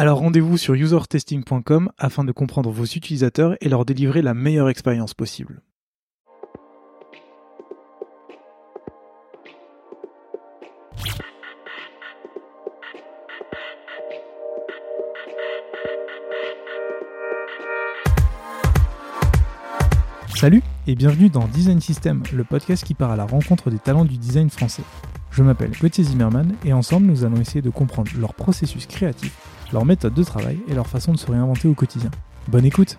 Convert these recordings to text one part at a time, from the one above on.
Alors rendez-vous sur usertesting.com afin de comprendre vos utilisateurs et leur délivrer la meilleure expérience possible. Salut et bienvenue dans Design System, le podcast qui part à la rencontre des talents du design français. Je m'appelle Gauthier Zimmerman et ensemble nous allons essayer de comprendre leur processus créatif, leur méthode de travail et leur façon de se réinventer au quotidien. Bonne écoute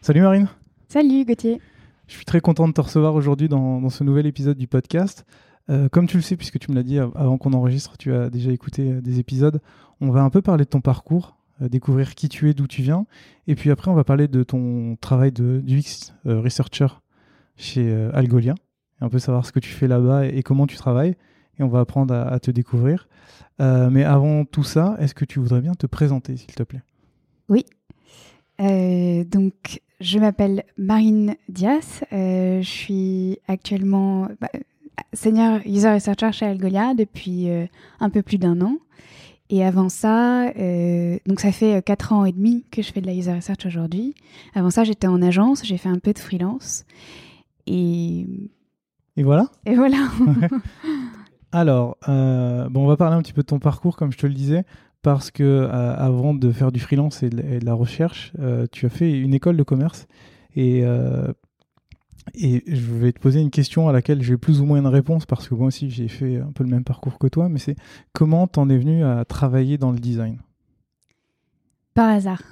Salut Marine Salut Gauthier Je suis très content de te recevoir aujourd'hui dans, ce nouvel épisode du podcast. Euh, comme tu le sais, puisque tu me l'as dit avant qu'on enregistre, tu as déjà écouté euh, des épisodes, on va un peu parler de ton parcours, euh, découvrir qui tu es, d'où tu viens. Et puis après, on va parler de ton travail de researcher chez Algolia. Et un peu savoir ce que tu fais là-bas et, comment tu travailles. Et on va apprendre à, te découvrir. mais avant tout ça, est-ce que tu voudrais bien te présenter, s'il te plaît? Oui. donc, je m'appelle Marine Dias. je suis actuellement bah, senior user researcher chez Algolia depuis un peu plus d'un an. Et avant ça, euh, donc ça fait 4 euh, ans et demi que je fais de la user research aujourd'hui. Avant ça, j'étais en agence, j'ai fait un peu de freelance. Et, et voilà Et voilà. Alors, euh, bon, on va parler un petit peu de ton parcours, comme je te le disais, parce que avant de faire du freelance et de, la recherche, tu as fait une école de commerce. Et et je vais te poser une question à laquelle j'ai plus ou moins une réponse parce que moi aussi j'ai fait un peu le même parcours que toi, mais c'est comment t'en es venu à travailler dans le design? Par hasard.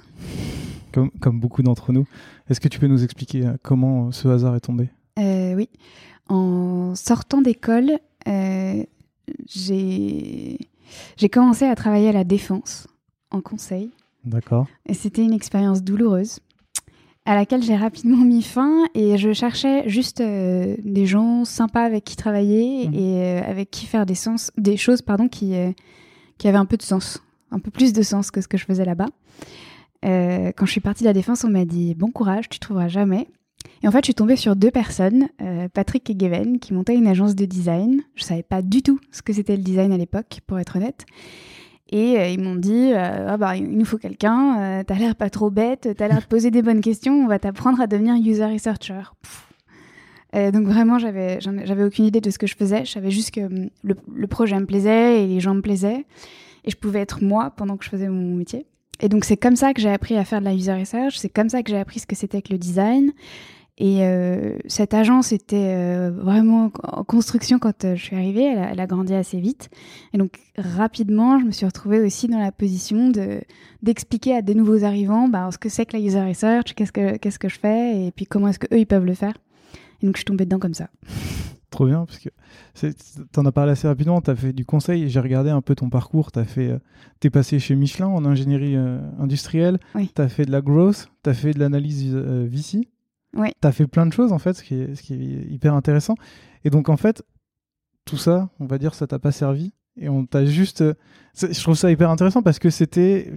Comme, comme beaucoup d'entre nous. Est-ce que tu peux nous expliquer euh, comment ce hasard est tombé? Euh, Oui. En sortant d'école, euh, j'ai commencé à travailler à la défense en conseil. D'accord. Et c'était une expérience douloureuse à laquelle j'ai rapidement mis fin et je cherchais juste euh, des gens sympas avec qui travailler mmh. et euh, avec qui faire des, sens, des choses pardon, qui, euh, qui avaient un peu de sens, un peu plus de sens que ce que je faisais là-bas. quand je suis partie de la défense, on m'a dit bon courage, tu trouveras jamais. Et en fait, je suis tombée sur deux personnes, Patrick et Geven, qui montaient une agence de design. Je savais pas du tout ce que c'était le design à l'époque, pour être honnête. Et euh, ils m'ont dit euh, ah bah, il nous faut quelqu'un, euh, t'as l'air pas trop bête, t'as l'air de poser des bonnes questions, on va t'apprendre à devenir user researcher. donc vraiment, j'avais, j'avais aucune idée de ce que je faisais. Je savais juste que hum, le, projet me plaisait et les gens me plaisaient. Et je pouvais être moi pendant que je faisais mon métier. Et donc c'est comme ça que j'ai appris à faire de la user research, c'est comme ça que j'ai appris ce que c'était que le design. Et euh, cette agence était euh, vraiment en construction quand euh, je suis arrivée. Elle a, grandi assez vite. Et donc, rapidement, je me suis retrouvée aussi dans la position de, d'expliquer à des nouveaux arrivants bah, ce que c'est que la user research, qu'est-ce que, qu'est-ce que je fais, et puis comment est-ce qu'eux, ils peuvent le faire. Et donc, je suis tombée dedans comme ça. Trop bien, parce que tu en as parlé assez rapidement, tu as fait du conseil, j'ai regardé un peu ton parcours, tu es passé chez Michelin en ingénierie industrielle, tu as fait de la growth, tu as fait de l'analyse VC. Ouais. Tu as fait plein de choses, en fait, ce qui, est, ce qui est hyper intéressant. Et donc, en fait, tout ça, on va dire, ça t'a pas servi. Et on t'a juste. Je trouve ça hyper intéressant parce que c'était.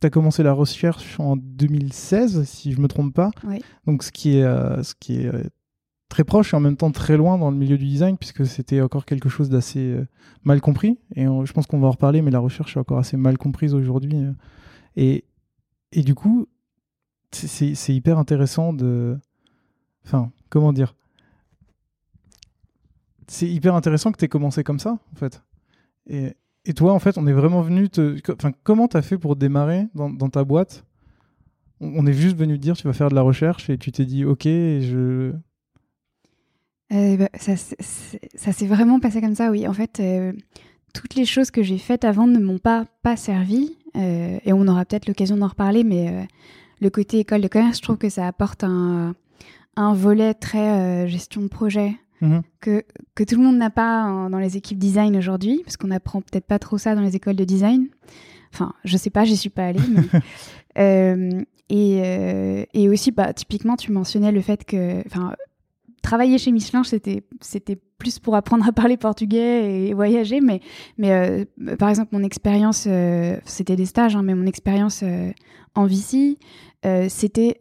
Tu as commencé la recherche en 2016, si je me trompe pas. Donc, ce qui est, euh, ce qui est euh, très proche et en même temps très loin dans le milieu du design, puisque c'était encore quelque chose d'assez euh, mal compris. Et je pense qu'on va en reparler, mais la recherche est encore assez mal comprise aujourd'hui. et, et du coup, c'est hyper intéressant de Enfin, comment dire? C'est hyper intéressant que tu aies commencé comme ça, en fait. Et, toi, en fait, on est vraiment venu te. Enfin, comment tu as fait pour démarrer dans, ta boîte? On est juste venu te dire tu vas faire de la recherche et tu t'es dit ok, je. Euh, bah, ça, s'est vraiment passé comme ça, oui. En fait, euh, toutes les choses que j'ai faites avant ne m'ont pas, pas servi. Euh, et on aura peut-être l'occasion d'en reparler, mais le côté école de commerce, je trouve que ça apporte un, un volet très euh, gestion de projet, mhm. que, que tout le monde n'a pas dans les équipes design aujourd'hui, parce qu'on apprend peut-être pas trop ça dans les écoles de design. Enfin, je sais pas, j'y suis pas allée. Euh, et, euh, et, aussi, bah, typiquement, tu mentionnais le fait que, travailler chez Michelin, c'était c'était plus pour apprendre à parler portugais et voyager, mais mais euh, par exemple, mon expérience, c'était des stages, hein, mais mon expérience en VC, c'était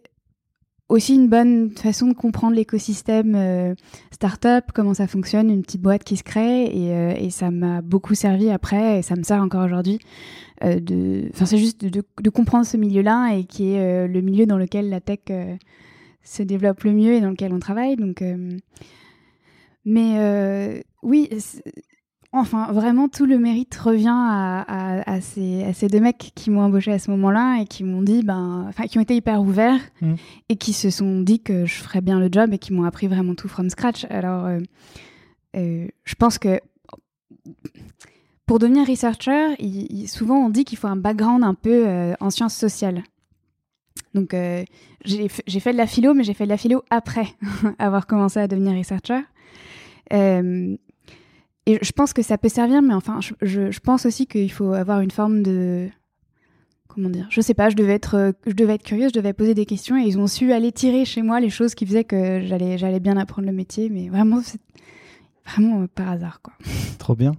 aussi une bonne façon de comprendre l'écosystème euh, startup, comment ça fonctionne, une petite boîte qui se crée, et, euh, et ça m'a beaucoup servi après, et ça me sert encore aujourd'hui. Euh, de, enfin, c'est juste de, de, comprendre ce milieu-là et qui est le milieu dans lequel la tech se développe le mieux et dans lequel on travaille. Donc, mais oui, Enfin, vraiment, tout le mérite revient à, ces, deux mecs qui m'ont embauché à ce moment-là et qui m'ont dit, ben, enfin, qui ont été hyper ouverts mm. et qui se sont dit que je ferais bien le job et qui m'ont appris vraiment tout from scratch. Alors, euh, euh, je pense que pour devenir researcher, souvent on dit qu'il faut un background un peu euh, en sciences sociales. Donc, j'ai fait de la philo, mais j'ai fait de la philo après avoir commencé à devenir researcher. Et je pense que ça peut servir, mais enfin, je, je, pense aussi qu'il faut avoir une forme de. Comment dire Je sais pas, je devais, être, euh, je devais être curieuse, je devais poser des questions et ils ont su aller tirer chez moi les choses qui faisaient que j'allais, j'allais bien apprendre le métier, mais vraiment, c'est vraiment euh, par hasard. Quoi. Trop bien.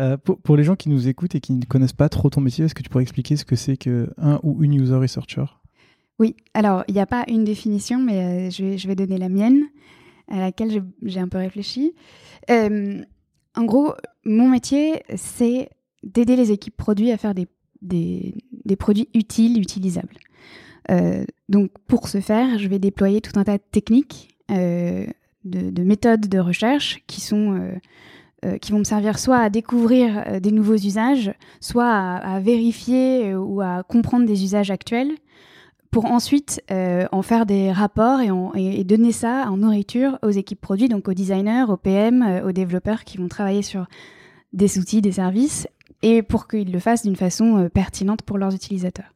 Euh, pour, pour, les gens qui nous écoutent et qui ne connaissent pas trop ton métier, est-ce que tu pourrais expliquer ce que c'est qu'un ou une user researcher? Oui, alors il n'y a pas une définition, mais je, vais, je vais donner la mienne, à laquelle j'ai un peu réfléchi. Euh, en gros, mon métier, c'est d'aider les équipes produits à faire des, produits utiles, utilisables. Euh, donc, pour ce faire, je vais déployer tout un tas de techniques, euh, de, méthodes de recherche euh, qui vont me servir soit à découvrir des nouveaux usages, soit à, vérifier ou à comprendre des usages actuels, pour ensuite en faire des rapports et, donner ça en nourriture aux équipes produits, donc aux designers, aux PM, aux développeurs qui vont travailler sur des outils, des services, et pour qu'ils le fassent d'une façon euh, pertinente pour leurs utilisateurs.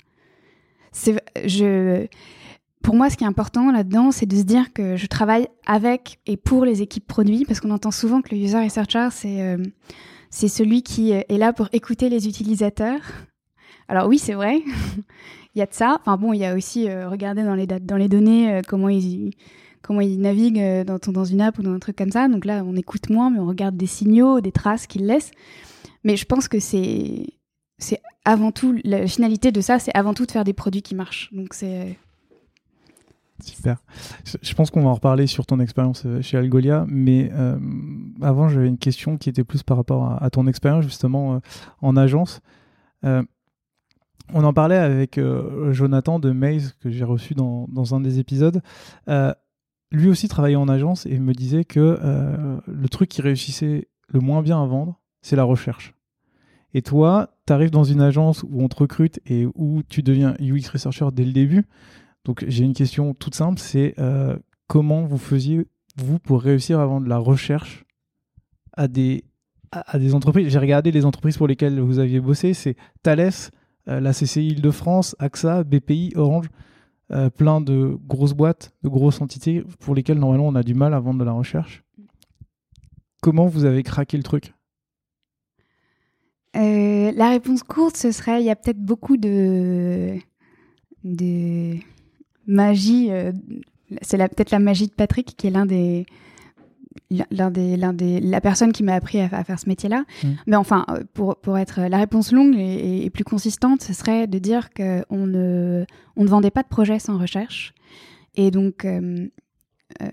Pour moi, ce qui est important là-dedans, c'est de se dire que je travaille avec et pour les équipes produits, parce qu'on entend souvent que le user researcher, euh, c'est celui qui est là pour écouter les utilisateurs. Alors oui, c'est vrai, il y a de ça. Enfin bon, il y a aussi euh, regarder dans les, données comment ils comment ils naviguent euh, dans, une app ou dans un truc comme ça. Donc là, on écoute moins, mais on regarde des signaux, des traces qu'ils laissent. Mais je pense que c'est avant tout la finalité de ça, c'est avant tout de faire des produits qui marchent. Donc c'est Super. Je pense qu'on va en reparler sur ton expérience euh, chez Algolia, mais euh, avant j'avais une question qui était plus par rapport à, ton expérience justement en agence. On en parlait avec Jonathan de Maze que j'ai reçu dans, un des épisodes lui aussi travaillait en agence et me disait que euh, le truc qui réussissait le moins bien à vendre, c'est la recherche. Et toi, tu arrives dans une agence où on te recrute et où tu deviens UX researcher dès le début. Donc j'ai une question toute simple, c'est euh, comment vous faisiez, vous, pour réussir à vendre la recherche à des, à, des entreprises? J'ai regardé les entreprises pour lesquelles vous aviez bossé, c'est Thales, euh, la CCI Île-de-France, AXA, BPI, Orange. Euh, plein de grosses boîtes, de grosses entités pour lesquelles normalement on a du mal à vendre de la recherche. Comment vous avez craqué le truc? Euh, La réponse courte, ce serait il y a peut-être beaucoup de, magie. Euh, c'est peut-être la magie de Patrick qui est l'un des l'un des, l'un des, la personne qui m'a appris à, faire ce métier-là. Mmh. Mais enfin, euh, pour, pour être la réponse longue et, plus consistante, ce serait de dire qu'on ne, on ne vendait pas de projet sans recherche. Et donc, euh, euh,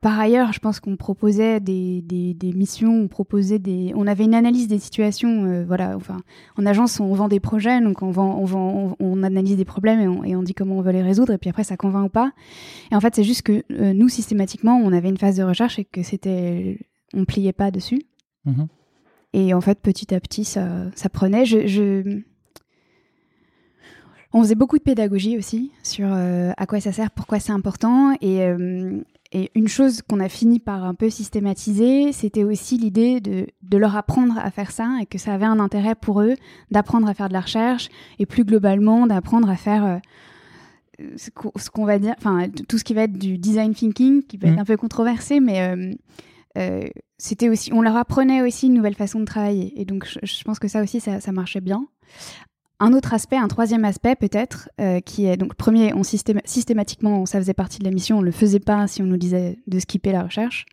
par ailleurs, je pense qu'on proposait des, des, missions, on proposait des, on avait une analyse des situations. Euh, voilà, enfin, en agence, on vend des projets, donc on vend, on vend, on, analyse des problèmes et on, dit comment on veut les résoudre, et puis après ça convainc ou pas. Et en fait, c'est juste que euh, nous, systématiquement, on avait une phase de recherche et que c'était, on pliait pas dessus. Mm-hmm. Et en fait, petit à petit, ça, ça prenait. Je, je... On faisait beaucoup de pédagogie aussi sur euh, à quoi ça sert, pourquoi c'est important. Et, et une chose qu'on a fini par un peu systématiser, c'était aussi l'idée de, de, leur apprendre à faire ça et que ça avait un intérêt pour eux d'apprendre à faire de la recherche et plus globalement d'apprendre à faire euh, ce qu'on va dire, enfin tout ce qui va être du design thinking, qui va être mmh. un peu controversé, mais euh, c'était aussi, on leur apprenait aussi une nouvelle façon de travailler. Et donc, je, pense que ça aussi, ça, marchait bien. Un autre aspect, un troisième aspect peut-être, qui est donc premier, on systématiquement, ça faisait partie de la mission, on le faisait pas si on nous disait de skipper la recherche.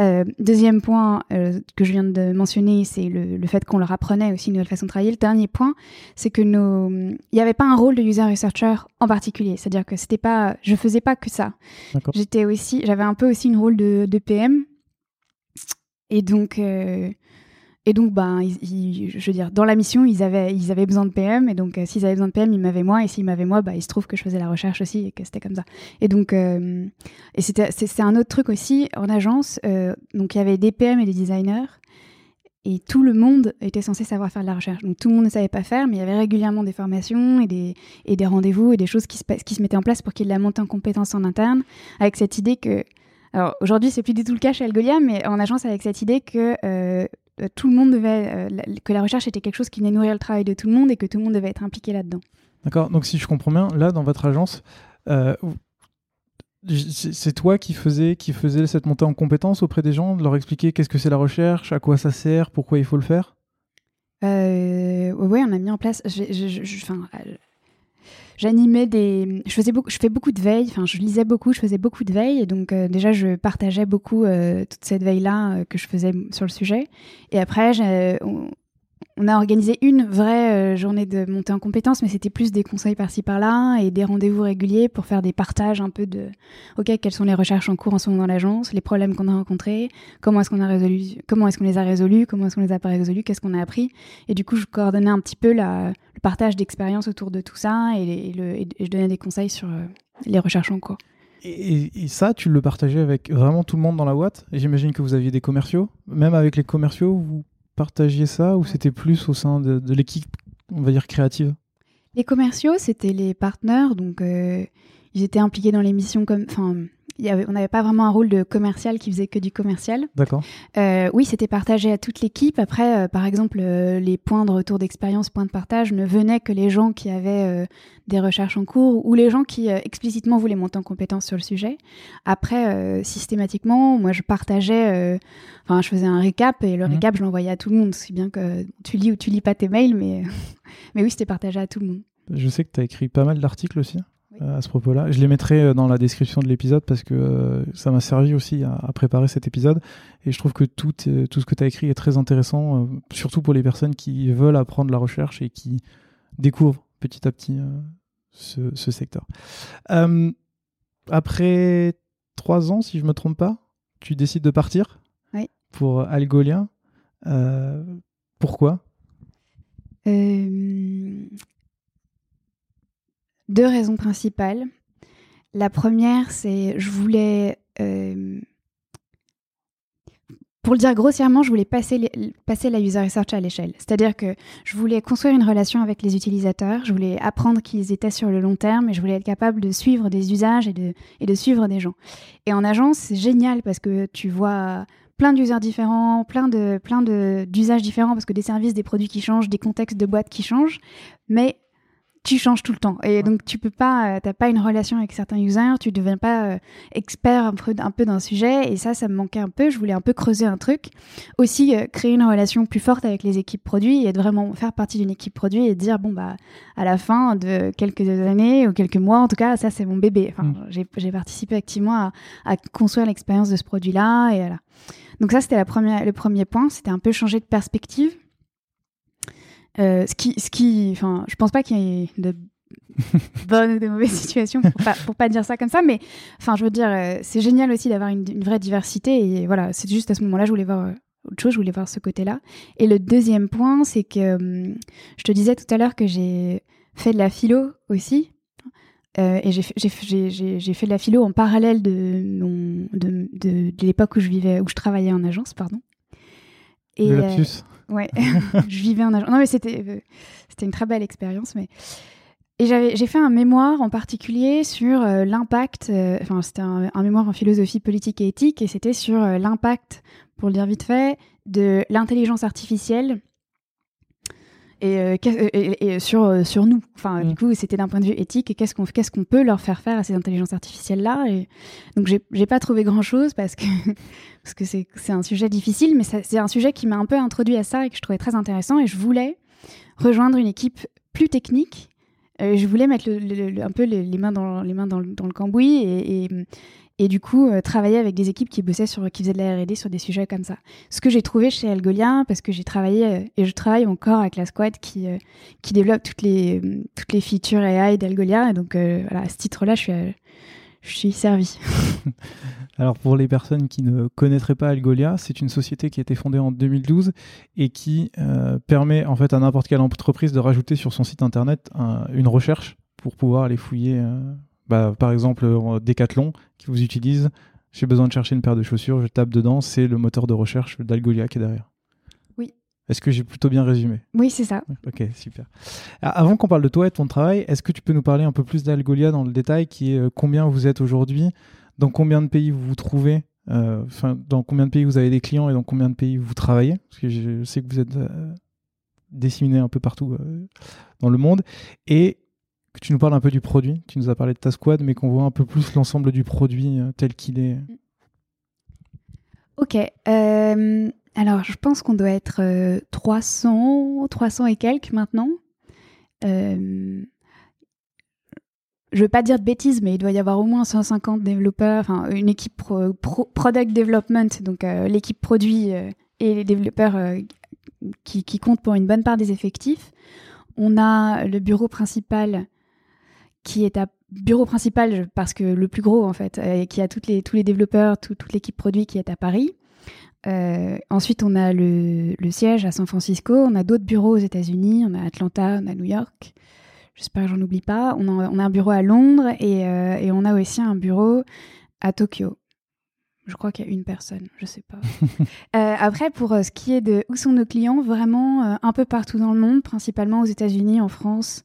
Euh, deuxième point euh, que je viens de mentionner, c'est le, fait qu'on leur apprenait aussi une nouvelle façon de travailler. Le dernier point, c'est que nos, il n'y avait pas un rôle de user researcher en particulier. C'est-à-dire que c'était pas, je faisais pas que ça. J'étais aussi, j'avais un peu aussi une rôle de, de PM. Et donc, euh, et donc, ben, je veux dire, dans la mission, ils avaient, ils avaient besoin de PM. Et donc, euh, s'ils avaient besoin de PM, ils m'avaient moi. Et s'ils m'avaient moi, bah, il se trouve que je faisais la recherche aussi et que c'était comme ça. Et donc, euh, et c'est, un autre truc aussi en agence. Euh, donc, il y avait des PM et des designers. Et tout le monde était censé savoir faire de la recherche. Donc, tout le monde ne savait pas faire, mais il y avait régulièrement des formations et des, et des rendez-vous et des choses qui se, qui se mettaient en place pour qu'il y ait de la montée en compétences en interne, avec cette idée que alors aujourd'hui, c'est plus du tout le cas chez Algolia, mais en agence avec cette idée que tout le monde devait, euh, que la recherche était quelque chose qui venait nourrir le travail de tout le monde et que tout le monde devait être impliqué là-dedans. D'accord. Donc si je comprends bien, là dans votre agence, euh, c'est toi qui faisais, qui faisait cette montée en compétences auprès des gens, de leur expliquer qu'est-ce que c'est la recherche, à quoi ça sert, pourquoi il faut le faire? oui, on a mis en place. Je, j'animais des je faisais beaucoup je fais beaucoup de veille enfin je lisais beaucoup je faisais beaucoup de veille et donc euh, déjà je partageais beaucoup euh, toute cette veille là euh, que je faisais sur le sujet. Et après on, a organisé une vraie journée de montée en compétences, mais c'était plus des conseils par-ci par-là et des rendez-vous réguliers pour faire des partages un peu de OK, quelles sont les recherches en cours en ce moment dans l'agence, les problèmes qu'on a rencontrés, comment est-ce qu'on a résolu, comment est-ce qu'on les a résolus, comment est-ce qu'on les a pas résolus, qu'est-ce qu'on a appris. Et du coup, je coordonnais un petit peu le partage d'expériences autour de tout ça et, je donnais des conseils sur euh, les recherches en cours. Et, ça, tu le partageais avec vraiment tout le monde dans la boîte? J'imagine que vous aviez des commerciaux? Même avec les commerciaux, vous partagiez ça ou c'était plus au sein de, l'équipe, on va dire, créative? Les commerciaux, c'était les partenaires, donc euh, ils étaient impliqués dans les missions comme. Enfin, on n'avait pas vraiment un rôle de commercial qui faisait que du commercial. D'accord. Euh, oui, c'était partagé à toute l'équipe. Après, euh, par exemple, euh, les points de retour d'expérience, points de partage ne venaient que les gens qui avaient des recherches en cours ou les gens qui explicitement voulaient monter en compétence sur le sujet. Après, systématiquement, moi, je partageais, enfin, je faisais un récap et le mmh. récap, je l'envoyais à tout le monde. C'est bien que tu lis ou tu lis pas tes mails, mais, mais oui, c'était partagé à tout le monde. Je sais que tu as écrit pas mal d'articles aussi. Euh, à ce propos-là. Je les mettrai euh, dans la description de l'épisode parce que euh, ça m'a servi aussi à, préparer cet épisode. Et je trouve que tout, tout ce que tu as écrit est très intéressant, surtout pour les personnes qui veulent apprendre la recherche et qui découvrent petit à petit ce, ce, secteur. après trois ans, si je ne me trompe pas, tu décides de partir pour Algolien. pourquoi? Deux raisons principales. La première, c'est je voulais, euh, pour le dire grossièrement, je voulais passer, passer la user research à l'échelle. C'est-à-dire que je voulais construire une relation avec les utilisateurs, je voulais apprendre qu'ils étaient sur le long terme et je voulais être capable de suivre des usages et de, et de suivre des gens. Et en agence, c'est génial parce que tu vois plein d'users différents, plein de plein d'usages différents parce que des services, des produits qui changent, des contextes de boîtes qui changent, mais tu changes tout le temps. Et donc, tu peux pas, euh, t'as pas une relation avec certains users, tu deviens pas euh, expert un peu, un peu d'un sujet. Et ça, ça me manquait un peu. Je voulais un peu creuser un truc. Aussi, euh, créer une relation plus forte avec les équipes produits et de vraiment faire partie d'une équipe produit et dire, bon, bah, à la fin de quelques années ou quelques mois, en tout cas, ça, c'est mon bébé. Enfin, mm. j'ai participé activement à, à construire l'expérience de ce produit-là. Et voilà. Donc, ça, c'était la première, le premier point. C'était un peu changer de perspective. Euh, ce qui, ce qui, enfin, je pense pas qu'il y ait de bonnes ou de mauvaises situations pour pas, pour pas dire ça comme ça, mais enfin, je veux dire, euh, c'est génial aussi d'avoir une, vraie diversité et voilà, c'est juste à ce moment-là, je voulais voir euh, autre chose, je voulais voir ce côté-là. Et le deuxième point, c'est que hum, je te disais tout à l'heure que j'ai fait de la philo aussi. et j'ai fait de la philo en parallèle de, mon, de, de, l'époque où je vivais, où je travaillais en agence, pardon. Et, le lapsus. Ouais, je vivais en agence. Non, mais c'était, euh, c'était une très belle expérience. Mais... Et j'ai fait un mémoire en particulier sur euh, l'impact, euh, enfin, c'était un, mémoire en philosophie politique et éthique, et c'était sur l'impact, pour le dire vite fait, de l'intelligence artificielle et, sur, sur nous. Enfin, du mm. coup, c'était d'un point de vue éthique et qu'est-ce qu'on qu'est-ce qu'on peut leur faire faire à ces intelligences artificielles-là. Et donc, j'ai pas trouvé grand-chose parce que parce que c'est un sujet difficile, mais c'est un sujet qui m'a un peu introduit à ça et que je trouvais très intéressant. Et je voulais rejoindre une équipe plus technique. je voulais mettre un peu les, mains dans les mains dans, dans le cambouis et, et du coup euh, travailler avec des équipes qui bossaient sur qui faisaient de la R&D sur des sujets comme ça. Ce que j'ai trouvé chez Algolia parce que j'ai travaillé euh, et je travaille encore avec la squad qui euh, qui développe toutes les toutes les features AI d'Algolia et donc voilà à ce titre-là je suis je suis servi. Alors pour les personnes qui ne connaîtraient pas Algolia, c'est une société qui a été fondée en 2012 et qui permet en fait à n'importe quelle entreprise de rajouter sur son site internet une recherche pour pouvoir aller fouiller bah, par exemple, Decathlon qui vous utilise, j'ai besoin de chercher une paire de chaussures, je tape dedans, c'est le moteur de recherche d'Algolia qui est derrière. Oui. Est-ce que j'ai plutôt bien résumé? Oui, c'est ça. Ok, super. Ah, avant qu'on parle de toi et de ton travail, est-ce que tu peux nous parler un peu plus d'Algolia dans le détail, qui est euh, combien vous êtes aujourd'hui, dans combien de pays vous vous trouvez, euh, enfin dans combien de pays vous avez des clients et dans combien de pays vous travaillez? Parce que je sais que vous êtes euh, disséminé un peu partout dans le monde. Et que tu nous parles un peu du produit. Tu nous as parlé de ta squad, mais qu'on voit un peu plus l'ensemble du produit euh, tel qu'il est. Ok. Euh, alors, je pense qu'on doit être 300, euh, 300 et quelques maintenant. je ne veux pas dire de bêtises, mais il doit y avoir au moins 150 développeurs, enfin une équipe product development, donc l'équipe produit et les développeurs qui, qui, comptent pour une bonne part des effectifs. On a le bureau principal qui est à bureau principal parce que le plus gros en fait, et qui a toutes les, tous les développeurs, toute l'équipe produit qui est à Paris. Euh, ensuite, on a le, le, siège à San Francisco, on a d'autres bureaux aux États-Unis, on a Atlanta, on a New York. J'espère que j'en oublie pas. On a, on a, un bureau à Londres et, euh, et, on a aussi un bureau à Tokyo. Je crois qu'il y a une personne, je sais pas. euh, après, pour ce qui est de où sont nos clients, vraiment un peu partout dans le monde, principalement aux États-Unis, en France,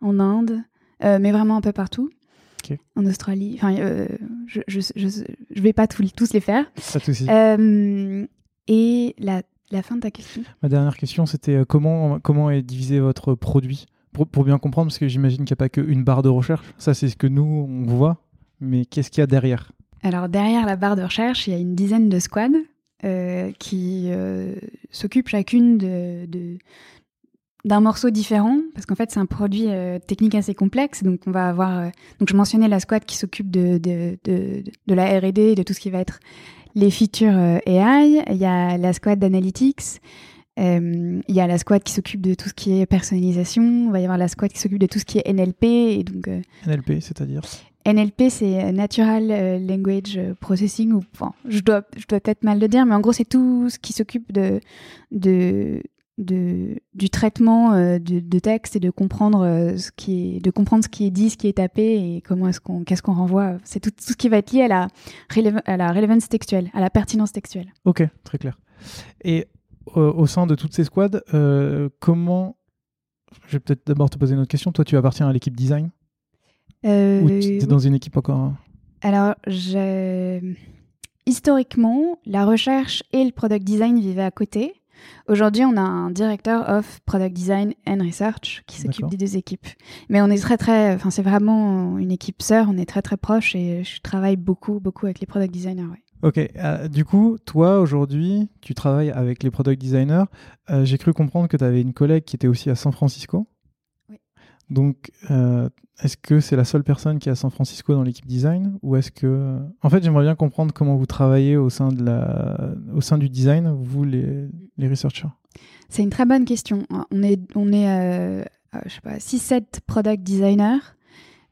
en Inde, mais vraiment un peu partout. En Australie. Enfin, euh, je, je, je, vais pas tous les faire. Pas de euh, et la, la, fin de ta question Ma dernière question, c'était comment, comment est divisé votre produit? Pour, pour bien comprendre, parce que j'imagine qu'il n'y a pas qu'une barre de recherche. Ça, c'est ce que nous, on voit. Mais qu'est-ce qu'il y a derrière? Alors, derrière la barre de recherche, il y a une dizaine de squads qui s'occupent chacune de, de, d'un morceau différent parce qu'en fait c'est un produit euh, technique assez complexe. Donc on va avoir euh, donc je mentionnais la squad qui s'occupe de de, de, de la R&D de tout ce qui va être les features euh, AI il y a la squad d'analytics il y a la squad qui s'occupe de tout ce qui est personnalisation on va y avoir la squad qui s'occupe de tout ce qui est NLP et donc NLP c'est-à-dire NLP, c'est Natural Language Processing, ou enfin, je dois, je dois peut-être mal le dire, mais en gros, c'est tout ce qui s'occupe de, de, de, du traitement euh, de, texte et de comprendre euh, ce qui est de comprendre ce qui est dit, ce qui est tapé et comment est-ce qu'on qu'est-ce qu'on renvoie. C'est tout, tout, ce qui va être lié à la à la relevance textuelle, à la pertinence textuelle. Ok, très clair. Et euh, au sein de toutes ces squads, comment je vais peut-être d'abord te poser une autre question. Toi, tu appartiens à l'équipe design? Ou tu es dans une équipe encore Alors, historiquement, la recherche et le product design vivaient à côté. Aujourd'hui, on a un directeur of product design and research qui s'occupe des deux équipes. Mais on est très très, enfin c'est vraiment une équipe sœur. On est très très proche et je travaille beaucoup beaucoup avec les product designers. Ok, euh, du coup, toi aujourd'hui, tu travailles avec les product designers. Euh, j'ai cru comprendre que tu avais une collègue qui était aussi à San Francisco. Donc, euh, est-ce que c'est la seule personne qui est à San Francisco dans l'équipe design ou est-ce que, en fait, j'aimerais bien comprendre comment vous travaillez au sein de la, au sein du design, vous les, les researchers? C'est une très bonne question. On est, on est, euh, euh, je sais pas, 6-7 product designers,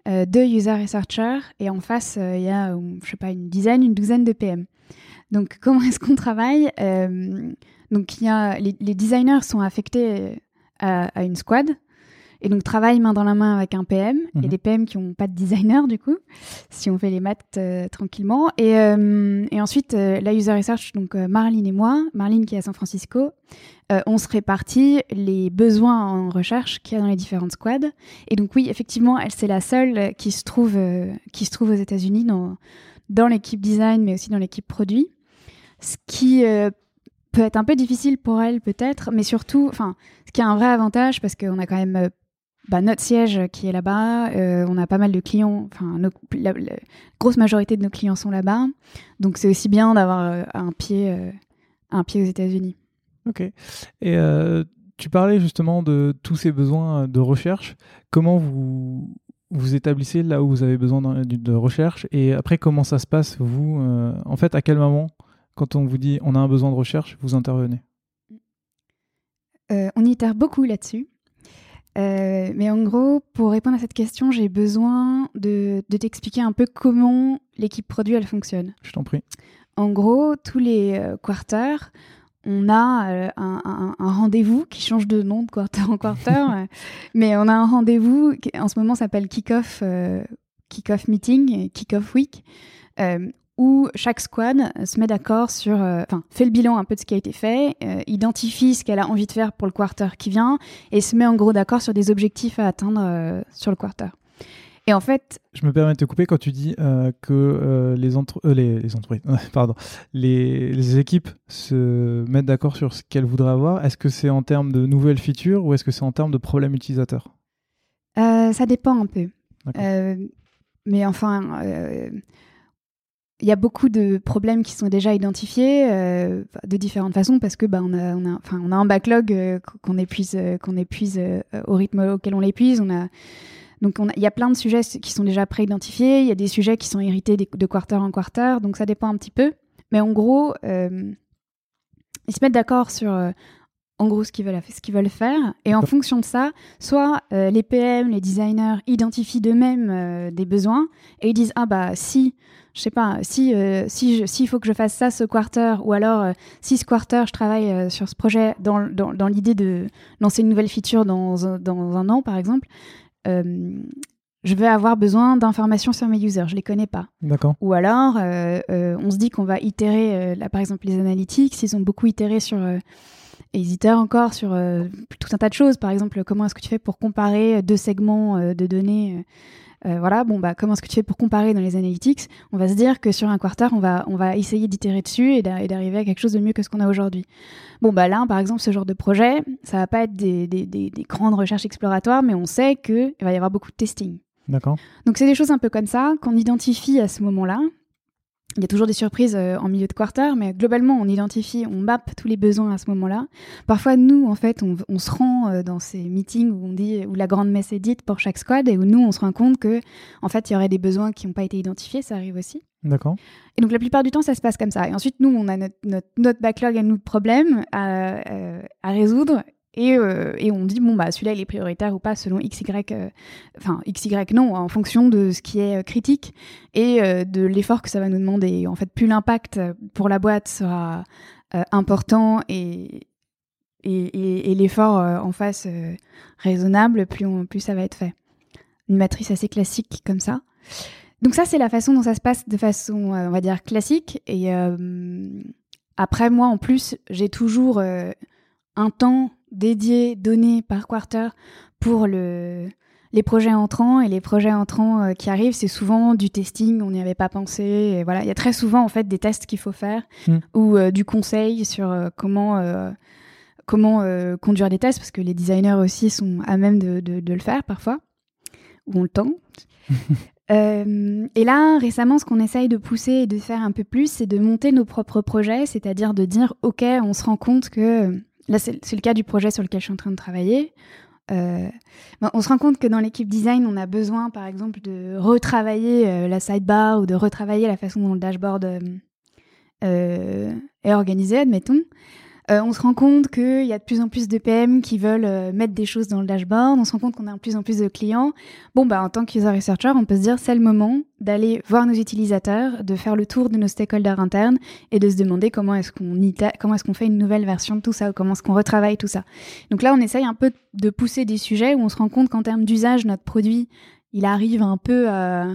euh, deux user researchers et en face il y a, je sais pas, une dizaine, une douzaine de PM. Donc, comment est-ce qu'on travaille? Donc, il les, designers sont affectés à une squad. Et donc, travaille main dans la main avec un PM. Il y a des PM qui n'ont pas de designer, du coup, si on fait les maths euh, tranquillement. Et, euh, et ensuite, euh, la user research, donc Marlene et moi, Marlene qui est à San Francisco, on se répartit les besoins en recherche qu'il y a dans les différentes squads. Et donc, oui, effectivement, elle, c'est la seule qui se trouve, qui se trouve aux États-Unis dans, dans l'équipe design, mais aussi dans l'équipe produit. Ce qui peut être un peu difficile pour elle peut-être, mais surtout, enfin, ce qui a un vrai avantage parce qu'on a quand même bah, notre siège qui est là-bas, euh, on a pas mal de clients, enfin, la, grosse majorité de nos clients sont là-bas, donc c'est aussi bien d'avoir euh, un pied, un pied aux États-Unis. Ok. Et tu parlais justement de tous ces besoins de recherche. Comment vous vous établissez là où vous avez besoin de, recherche? Et après comment ça se passe vous En fait, à quel moment quand on vous dit on a un besoin de recherche, vous intervenez? Euh, On itère beaucoup là-dessus. Euh, mais en gros, pour répondre à cette question, j'ai besoin de, t'expliquer un peu comment l'équipe produit elle fonctionne. Je t'en prie. En gros, tous les euh, quarters, on a un, rendez-vous qui change de nom de quarter en quarter, mais on a un rendez-vous qui en ce moment s'appelle kick-off kick-off meeting, kick-off week, où chaque squad se met d'accord sur, euh, enfin, fait le bilan un peu de ce qui a été fait, euh, identifie ce qu'elle a envie de faire pour le quarter qui vient et se met en gros d'accord sur des objectifs à atteindre euh, sur le quarter. Et en fait, je me permets de te couper quand tu dis que les, entre les, les, entreprises, pardon, les, les, équipes se mettent d'accord sur ce qu'elles voudraient avoir. Est-ce que c'est en termes de nouvelles features ou est-ce que c'est en termes de problèmes utilisateurs? Ça dépend un peu. mais enfin il y a beaucoup de problèmes qui sont déjà identifiés euh, de différentes façons parce que bah, on, a, enfin, on a un backlog euh, qu'on épuise, euh, qu'on épuise au rythme auquel on l'épuise. Donc il y a plein de sujets qui sont déjà pré-identifiés. Il y a des sujets qui sont hérités de quarter en quarter. Donc ça dépend un petit peu. Mais en gros, ils se mettent d'accord sur en gros ce qu'ils veulent, ce qu'ils veulent faire. Et en fonction de ça, soit les PM, les designers identifient d'eux-mêmes des besoins et ils disent ah bah si je sais pas, si euh, si s'il faut que je fasse ça ce quarter, ou alors euh, si ce quarter je travaille euh, sur ce projet dans, dans, dans l'idée de lancer une nouvelle feature dans, dans un an par exemple, je vais avoir besoin d'informations sur mes users, je les connais pas. D'accord. Ou alors on se dit qu'on va itérer, là par exemple les analytics, ils ont beaucoup itéré sur et ils itèrent encore sur tout un tas de choses. Par exemple, comment est-ce que tu fais pour comparer deux segments de données euh, voilà, bon, bah, comment est-ce que tu fais pour comparer dans les analytics? On va se dire que sur un quarter, on va, on va essayer d'itérer dessus et d'arriver à quelque chose de mieux que ce qu'on a aujourd'hui. Bon, bah là, par exemple, ce genre de projet, ça va pas être des, des, des, des grandes recherches exploratoires, mais on sait qu'il va y avoir beaucoup de testing. D'accord. Donc, c'est des choses un peu comme ça qu'on identifie à ce moment-là il y a toujours des surprises euh, en milieu de quarter, mais globalement, on identifie, on map tous les besoins à ce moment-là. Parfois, nous, en fait, on, se rend euh, dans ces meetings où on dit où la grande messe est dite pour chaque squad et où nous, on se rend compte que, en fait, il y aurait des besoins qui n'ont pas été identifiés. Ça arrive aussi. D'accord. Et donc, la plupart du temps, ça se passe comme ça. Et ensuite, nous, on a notre, notre, backlog à nous de problèmes à, euh, à résoudre euh, et, on dit, bon, bah, celui-là, il est prioritaire ou pas selon XY, euh, enfin, XY non, en fonction de ce qui est euh, critique et de l'effort que ça va nous demander. En fait, plus l'impact pour la boîte sera important et, et, l'effort en face raisonnable, plus, plus ça va être fait. Une matrice assez classique comme ça. Donc ça, c'est la façon dont ça se passe de façon, on va dire, classique. Et après, moi, en plus, j'ai toujours un temps dédié, donné par quarter pour le, les projets entrants et les projets entrants euh, qui arrivent, c'est souvent du testing, on n'y avait pas pensé. Et voilà, il y a très souvent en fait des tests qu'il faut faire hmm. ou euh, du conseil sur euh, comment comment conduire des tests parce que les designers aussi sont à même de, de, le faire parfois ou on le tente. et là, récemment, ce qu'on essaye de pousser et de faire un peu plus, c'est de monter nos propres projets, c'est-à-dire de dire, OK, on se rend compte que Là, c'est le cas du projet sur lequel je suis en train de travailler. Euh, ben, on se rend compte que dans l'équipe design, on a besoin, par exemple, de retravailler euh, la sidebar ou de retravailler la façon dont le dashboard euh, est organisé, admettons. Euh, on se rend compte qu'il y a de plus en plus de PM qui veulent euh, mettre des choses dans le dashboard. On se rend compte qu'on a de plus en plus de clients. Bon, bah, en tant que user researcher, on peut se dire c'est le moment d'aller voir nos utilisateurs, de faire le tour de nos stakeholders internes et de se demander comment est-ce qu'on comment est-ce qu'on fait une nouvelle version de tout ça ou comment est-ce qu'on retravaille tout ça. Donc là, on essaye un peu de pousser des sujets où on se rend compte qu'en termes d'usage, notre produit, il arrive un peu euh,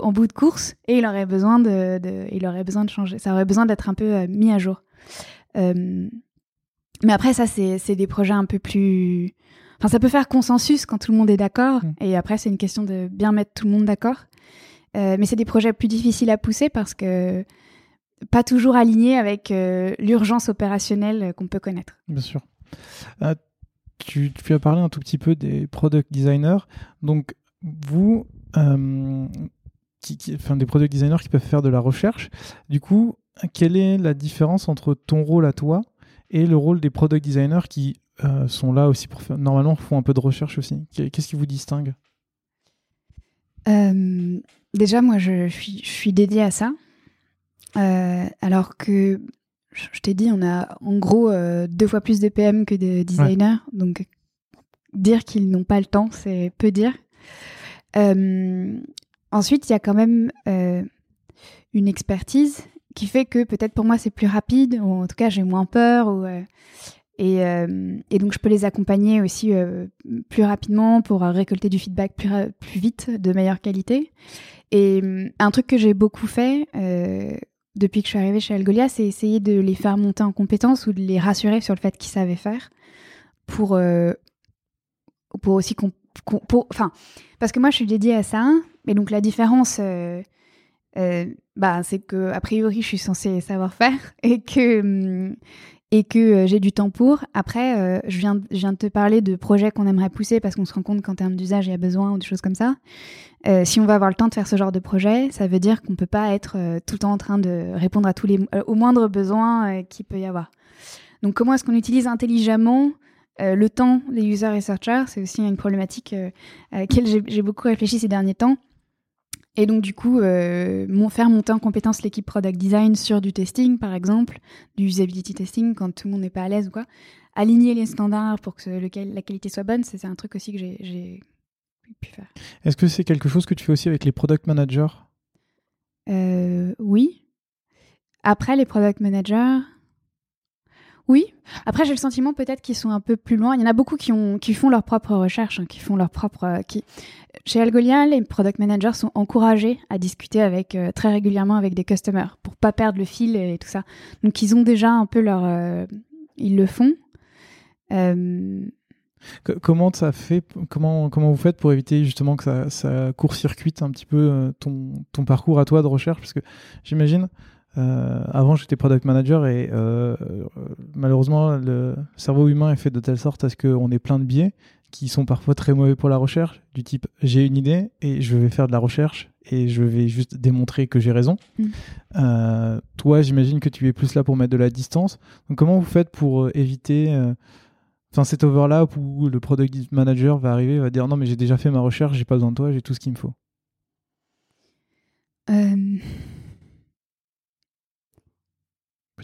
en bout de course et il aurait besoin de, il aurait besoin de changer. Ça aurait besoin d'être un peu mis à jour. Mais après, ça, c'est des projets un peu plus. Enfin, ça peut faire consensus quand tout le monde est d'accord. Mm. Et après, c'est une question de bien mettre tout le monde d'accord. Euh, mais c'est des projets plus difficiles à pousser parce que pas toujours aligné avec l'urgence opérationnelle qu'on peut connaître. Bien sûr. Tu, tu, as parlé un tout petit peu des product designers. Donc, vous, qui, enfin, des product designers qui peuvent faire de la recherche. Du coup, quelle est la différence entre ton rôle à toi et le rôle des product designers qui euh, sont là aussi pour faire, normalement font un peu de recherche aussi Qu'est-ce qui vous distingue? Euh, Déjà, moi, je suis, je suis dédiée à ça. Euh, alors que, je t'ai dit, on a en gros deux fois plus de PM que de designers. Donc, dire qu'ils n'ont pas le temps, c'est peu dire. ensuite, il y a quand même une expertise qui fait que peut-être pour moi c'est plus rapide, ou en tout cas j'ai moins peur, ou, euh, et, euh, et, donc je peux les accompagner aussi euh, plus rapidement pour récolter du feedback plus, plus vite, de meilleure qualité. Et un truc que j'ai beaucoup fait depuis que je suis arrivée chez Algolia, c'est essayer de les faire monter en compétences ou de les rassurer sur le fait qu'ils savaient faire pour, pour aussi... enfin, parce que moi je suis dédiée à ça, et donc la différence bah, c'est que a priori je suis censée savoir faire et que hum, et que euh, j'ai du temps pour. Après, euh, je, viens, je viens de te parler de projets qu'on aimerait pousser parce qu'on se rend compte qu'en termes d'usage, il y a besoin ou des choses comme ça. si on va avoir le temps de faire ce genre de projet, ça veut dire qu'on peut pas être tout le temps en train de répondre à tous les, aux moindres besoins qu'il peut y avoir. Donc, comment est-ce qu'on utilise intelligemment le temps des user researchers? C'est aussi une problématique à laquelle j'ai beaucoup réfléchi ces derniers temps. Et donc, du coup, euh, faire monter en compétence l'équipe product design sur du testing, par exemple, du usability testing quand tout le monde n'est pas à l'aise ou quoi. Aligner les standards pour que la qualité soit bonne, c'est un truc aussi que j'ai pu faire. Est-ce que c'est quelque chose que tu fais aussi avec les product managers? Euh, Oui. Après, les product managers, oui. Après, j'ai le sentiment peut-être qu'ils sont un peu plus loin. Il y en a beaucoup qui, ont, qui font leur propre recherche, hein, qui font leur propre. Euh, qui... Chez Algolia, les product managers sont encouragés à discuter avec euh, très régulièrement avec des customers pour pas perdre le fil et tout ça. Donc, ils ont déjà un peu leur. Euh, ils le font. Comment ça fait comment, comment vous faites pour éviter justement que ça, ça court-circuite un petit peu ton, ton parcours à toi de recherche? Parce que j'imagine, euh, avant, j'étais product manager et euh, malheureusement, le cerveau humain est fait de telle sorte à ce qu'on ait plein de biais qui sont parfois très mauvais pour la recherche, du type j'ai une idée et je vais faire de la recherche et je vais juste démontrer que j'ai raison. Mm. Euh, toi, j'imagine que tu es plus là pour mettre de la distance. Donc, comment vous faites pour éviter enfin, cet overlap où le product manager va arriver et va dire non, mais j'ai déjà fait ma recherche, j'ai pas besoin de toi, j'ai tout ce qu'il me faut?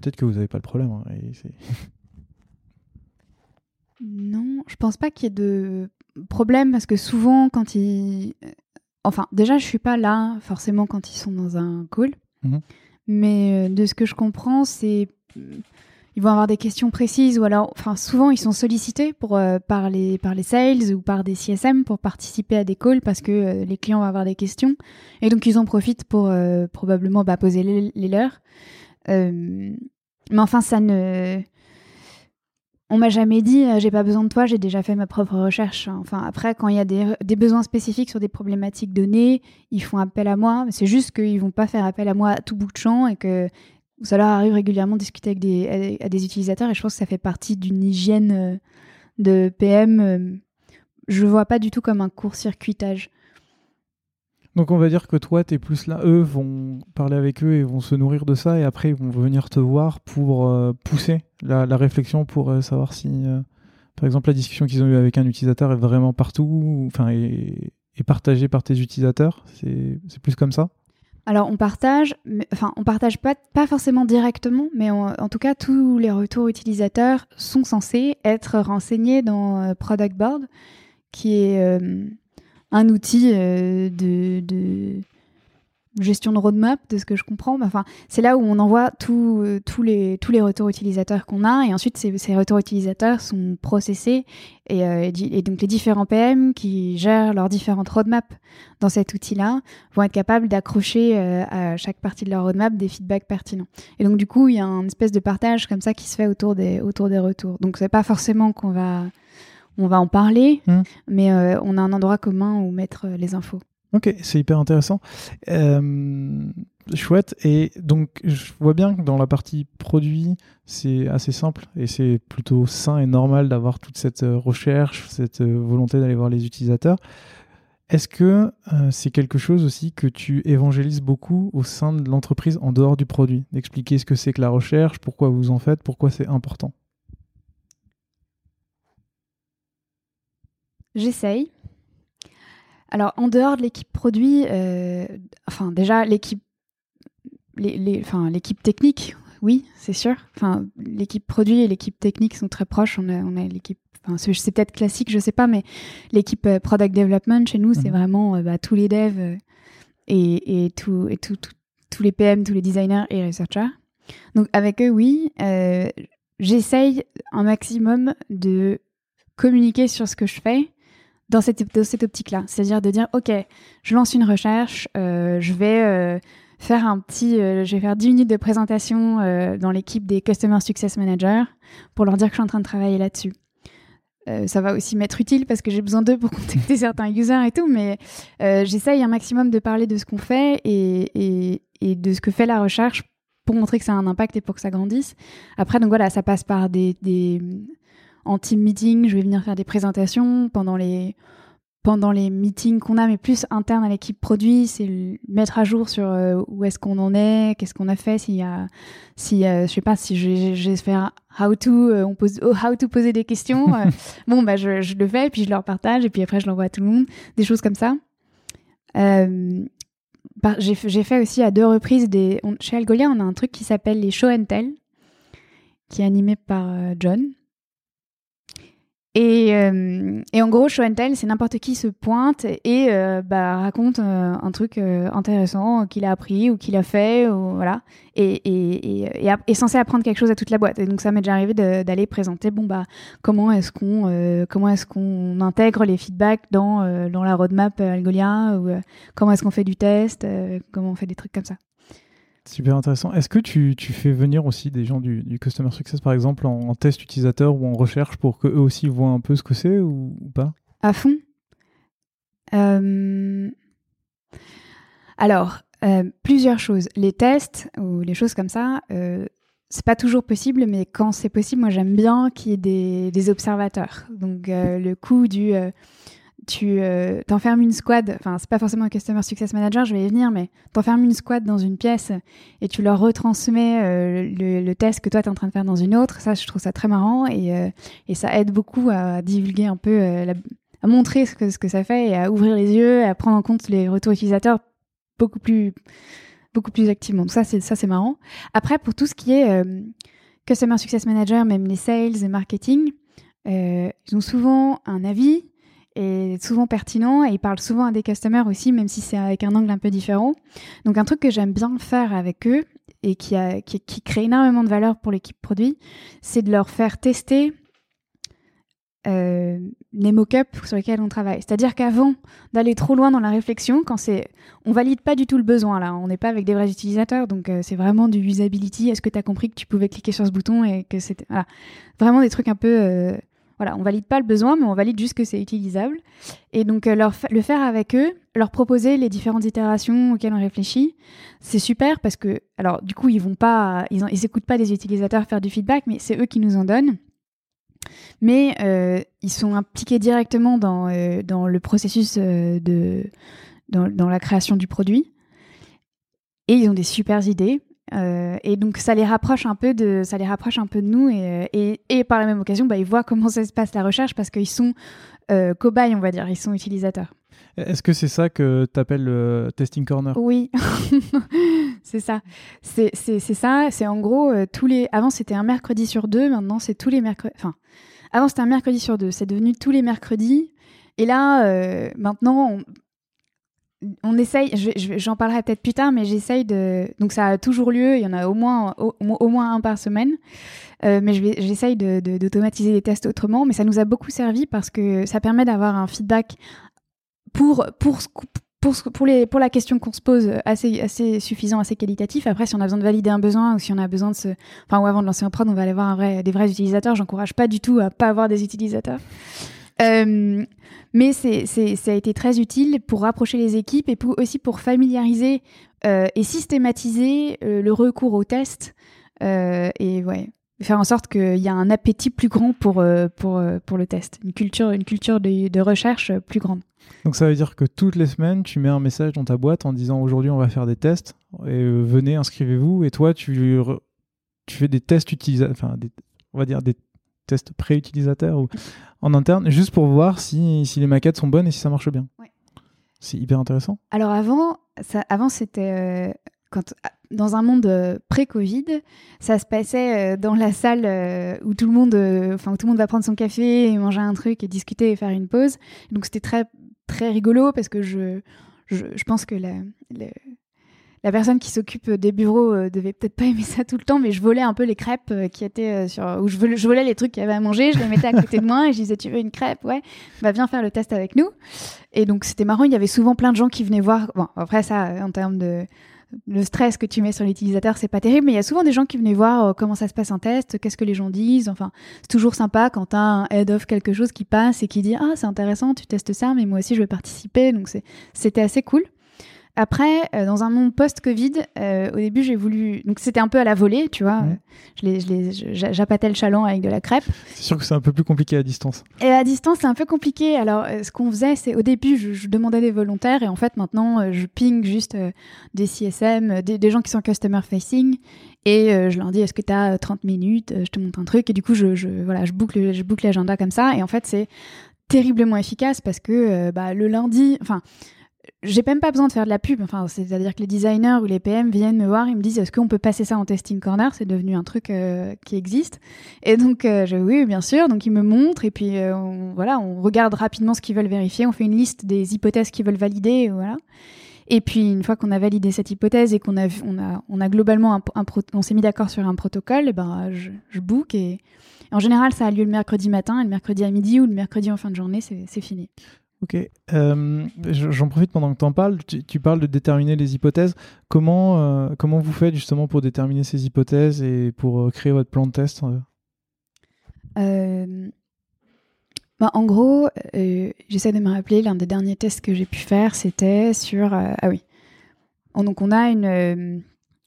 Peut-être que vous n'avez pas le problème. Hein, non, je pense pas qu'il y ait de problème parce que souvent, quand ils. Enfin, déjà, je suis pas là forcément quand ils sont dans un call. Mhm. Mais euh, de ce que je comprends, c'est. Ils vont avoir des questions précises ou alors, enfin, souvent ils sont sollicités pour, euh, par, les, par les sales ou par des CSM pour participer à des calls parce que euh, les clients vont avoir des questions et donc ils en profitent pour probablement bah, poser les, les leurs. Euh, mais enfin, ça ne. On m'a jamais dit euh, j'ai pas besoin de toi, j'ai déjà fait ma propre recherche. Enfin, après, quand il y a des, besoins spécifiques sur des problématiques données, ils font appel à moi. C'est juste qu'ils vont pas faire appel à moi à tout bout de champ et que ça leur arrive régulièrement de discuter avec des, des utilisateurs. Et je pense que ça fait partie d'une hygiène euh, de PM. Je vois pas du tout comme un court-circuitage. Donc on va dire que toi, tu es plus là, eux vont parler avec eux et vont se nourrir de ça, et après ils vont venir te voir pour euh, pousser la, réflexion pour euh, savoir si, euh, par exemple, la discussion qu'ils ont eue avec un utilisateur est vraiment partout, enfin, est, partagée par tes utilisateurs. C'est plus comme ça? Alors on partage, enfin on partage pas, pas forcément directement, mais en tout cas tous les retours utilisateurs sont censés être renseignés dans Product Board, qui est un outil euh, de, gestion de roadmap, de ce que je comprends. Enfin, c'est là où on envoie euh, tous, les, retours utilisateurs qu'on a, et ensuite ces, retours utilisateurs sont processés, euh, et, donc les différents PM qui gèrent leurs différentes roadmaps dans cet outil-là vont être capables d'accrocher à chaque partie de leur roadmap des feedbacks pertinents. Et donc du coup, il y a un espèce de partage comme ça qui se fait autour des, autour des retours. Donc c'est pas forcément qu'on va on va en parler, hmm. mais euh, on a un endroit commun où mettre euh, les infos. Ok, c'est hyper intéressant. Euh, Chouette. Et donc, je vois bien que dans la partie produit, c'est assez simple et c'est plutôt sain et normal d'avoir toute cette recherche, cette volonté d'aller voir les utilisateurs. Est-ce que euh, c'est quelque chose aussi que tu évangélises beaucoup au sein de l'entreprise en dehors du produit? D'expliquer ce que c'est que la recherche, pourquoi vous en faites, pourquoi c'est important? J'essaye. Alors, en dehors de l'équipe produit, enfin, déjà, l'équipe l'équipe technique, oui, c'est sûr. Enfin, l'équipe produit et l'équipe technique sont très proches. On a, on a l'équipe, enfin, c'est peut-être classique, je sais pas, mais l'équipe euh, product development chez nous, c'est mhm. vraiment euh, bah, tous les devs euh, et, et, tout, et tout, tous les PM, tous les designers et researchers. Donc avec eux, oui, j'essaye un maximum de communiquer sur ce que je fais dans cette, optique-là. C'est-à-dire de dire, OK, je lance une recherche, je vais faire un petit, euh, je vais faire 10 minutes de présentation euh, dans l'équipe des Customer Success Managers pour leur dire que je suis en train de travailler là-dessus. Euh, ça va aussi m'être utile parce que j'ai besoin d'eux pour contacter certains users et tout, mais j'essaye un maximum de parler de ce qu'on fait et, de ce que fait la recherche pour montrer que ça a un impact et pour que ça grandisse. Après, donc voilà, ça passe par des en team meeting, je vais venir faire des présentations pendant les pendant les meetings qu'on a, mais plus interne à l'équipe produit, c'est mettre à jour sur euh, où est-ce qu'on en est, qu'est-ce qu'on a fait, s'il y a, si, euh, je sais pas, si je, je vais faire how to, euh, on pose, oh, how to poser des questions, bon, bah, je, je, le fais, puis je leur partage, et puis après, je l'envoie à tout le monde, des choses comme ça. j'ai fait aussi à deux reprises des, chez Algolia, on a un truc qui s'appelle les show and tell, qui est animé par John, et, euh, et, en gros, show and tell, c'est n'importe qui se pointe et euh, bah, raconte euh, un truc intéressant qu'il a appris ou qu'il a fait, voilà, et, est censé apprendre quelque chose à toute la boîte. Et donc ça m'est déjà arrivé d'aller présenter, bon bah, comment est-ce qu'on comment est-ce intègre les feedbacks dans dans la roadmap Algolia ou comment est-ce qu'on fait du test, comment on fait des trucs comme ça. Super intéressant. Est-ce que tu, tu, fais venir aussi des gens du, du Customer Success, par exemple, en, test utilisateur ou en recherche pour qu'eux aussi voient un peu ce que c'est ou, pas? À fond. Euh, alors, euh, plusieurs choses. Les tests ou les choses comme ça, euh, c'est pas toujours possible, mais quand c'est possible, moi j'aime bien qu'il y ait des, des observateurs. Donc, le coup du tu euh, t'enfermes une squad, enfin c'est pas forcément un Customer Success Manager, je vais y venir, mais t'enfermes une squad dans une pièce et tu leur retransmets euh, le, test que toi tu es en train de faire dans une autre, ça je trouve ça très marrant et, euh, et ça aide beaucoup à divulguer un peu, à montrer ce que, ce que ça fait et à ouvrir les yeux, à prendre en compte les retours utilisateurs beaucoup plus, beaucoup plus activement. Donc ça c'est, ça c'est marrant. Après pour tout ce qui est Customer Success Manager, même les sales et marketing, ils ont souvent un avis est souvent pertinent et il parle souvent à des customers aussi, même si c'est avec un angle un peu différent. Donc un truc que j'aime bien faire avec eux et qui, a, qui, crée énormément de valeur pour l'équipe produit, c'est de leur faire tester euh, les mock-ups sur lesquels on travaille. C'est-à-dire qu'avant d'aller trop loin dans la réflexion, quand c'est, on valide pas du tout le besoin là, on n'est pas avec des vrais utilisateurs, donc euh, c'est vraiment du usability. Est-ce que tu as compris que tu pouvais cliquer sur ce bouton et que c'était vraiment des trucs un peu euh, voilà, on valide pas le besoin, mais on valide juste que c'est utilisable. Et donc euh, le faire avec eux, leur proposer les différentes itérations auxquelles on réfléchit, c'est super parce que, alors du coup, ils vont pas, ils, ils pas des utilisateurs faire du feedback, mais c'est eux qui nous en donnent. Mais euh, ils sont impliqués directement dans, euh, le processus de dans, dans, la création du produit. Et ils ont des super idées. Euh, et donc ça les rapproche un peu de, ça les rapproche un peu de nous et, et, et par la même occasion, bah, ils voient comment ça se passe la recherche parce qu'ils sont euh, cobayes, on va dire, ils sont utilisateurs. Est-ce que c'est ça que tu appelles le testing corner? Oui, c'est ça. C'est ça. C'est en gros euh, tous les. Avant c'était un mercredi sur deux, maintenant c'est tous les mercredis. Enfin, avant c'était un mercredi sur deux, c'est devenu tous les mercredis. Et là, euh, maintenant, on on essaye, j'en parlerai peut-être plus tard, mais j'essaye de. Donc ça a toujours lieu, il y en a au moins, au, moins un par semaine. Euh, mais j'essaye d'automatiser les tests autrement. Mais ça nous a beaucoup servi parce que ça permet d'avoir un feedback pour, pour, pour, pour, les, pour la question qu'on se pose assez, assez suffisant, assez qualitatif. Après, si on a besoin de valider un besoin ou si on a besoin de se. Enfin, ou avant de lancer un prod, on va aller voir des vrais utilisateurs. J'encourage pas du tout à pas avoir des utilisateurs. Euh, mais c'est, ça a été très utile pour rapprocher les équipes et pour, aussi pour familiariser euh, et systématiser euh, le recours aux tests. et ouais, faire en sorte qu'il y a un appétit plus grand pour, pour, pour le test, une culture, une culture de, de, recherche plus grande. Donc ça veut dire que toutes les semaines, tu mets un message dans ta boîte en disant aujourd'hui on va faire des tests, et venez, inscrivez-vous, et toi tu, tu fais des tests utilisateurs, enfin on va dire des tests pré-utilisateurs ou en interne, juste pour voir si, si, les maquettes sont bonnes et si ça marche bien. C'est hyper intéressant. Alors avant, ça, avant c'était euh, quand dans un monde euh, pré-Covid, ça se passait euh, dans la salle où tout le monde, enfin tout le monde va prendre son café et manger un truc et discuter et faire une pause. Donc c'était très très rigolo parce que je je, je pense que la, la personne qui s'occupe des bureaux euh, devait peut-être pas aimer ça tout le temps, mais je volais un peu les crêpes euh, qui étaient euh, sur, où je volais, les trucs qu'il y avait à manger, je les mettais à côté de moi et je disais tu veux une crêpe, ouais, bah viens faire le test avec nous. Et donc c'était marrant, il y avait souvent plein de gens qui venaient voir. Bon après ça, en termes de le stress que tu mets sur l'utilisateur, c'est pas terrible, mais il y a souvent des gens qui venaient voir comment ça se passe un test, qu'est-ce que les gens disent. Enfin, c'est toujours sympa quand un head of quelque chose qui passe et qui dit ah c'est intéressant, tu testes ça, mais moi aussi je vais participer. Donc c'était assez cool. Après, euh, dans un monde post-Covid, euh, au début, j'ai voulu. Donc, c'était un peu à la volée, tu vois. J'appâtais le chaland avec de la crêpe. C'est sûr que c'est un peu plus compliqué à distance. Et à distance, c'est un peu compliqué. Alors, euh, ce qu'on faisait, c'est au début, je, demandais des volontaires et en fait, maintenant, je ping juste des CSM, des, gens qui sont customer facing et je leur dis est-ce que tu as 30 minutes Je te montre un truc et du coup, je, voilà, je boucle, je boucle l'agenda comme ça. Et en fait, c'est terriblement efficace parce que bah, le lundi, enfin j'ai même pas besoin de faire de la pub. Enfin, c'est-à-dire que les designers ou les PM viennent me voir, ils me disent est-ce qu'on peut passer ça en testing corner? C'est devenu un truc euh, qui existe. Et donc, euh, oui, bien sûr. Donc, ils me montrent et puis euh, on, voilà, on regarde rapidement ce qu'ils veulent vérifier. On fait une liste des hypothèses qu'ils veulent valider. Voilà. Et puis, une fois qu'on a validé cette hypothèse et qu'on a, on a, on a globalement, on s'est mis d'accord sur un protocole, et ben, je, je book en général, ça a lieu le mercredi matin, et le mercredi à midi ou le mercredi en fin de journée, c'est fini. Ok. Euh, j'en profite pendant que tu en parles. Tu, parles de déterminer les hypothèses. Comment, euh, comment vous faites justement pour déterminer ces hypothèses et pour euh, créer votre plan de test bah, En gros, j'essaie de me rappeler, l'un des derniers tests que j'ai pu faire, c'était sur... ah oui. Donc on a une,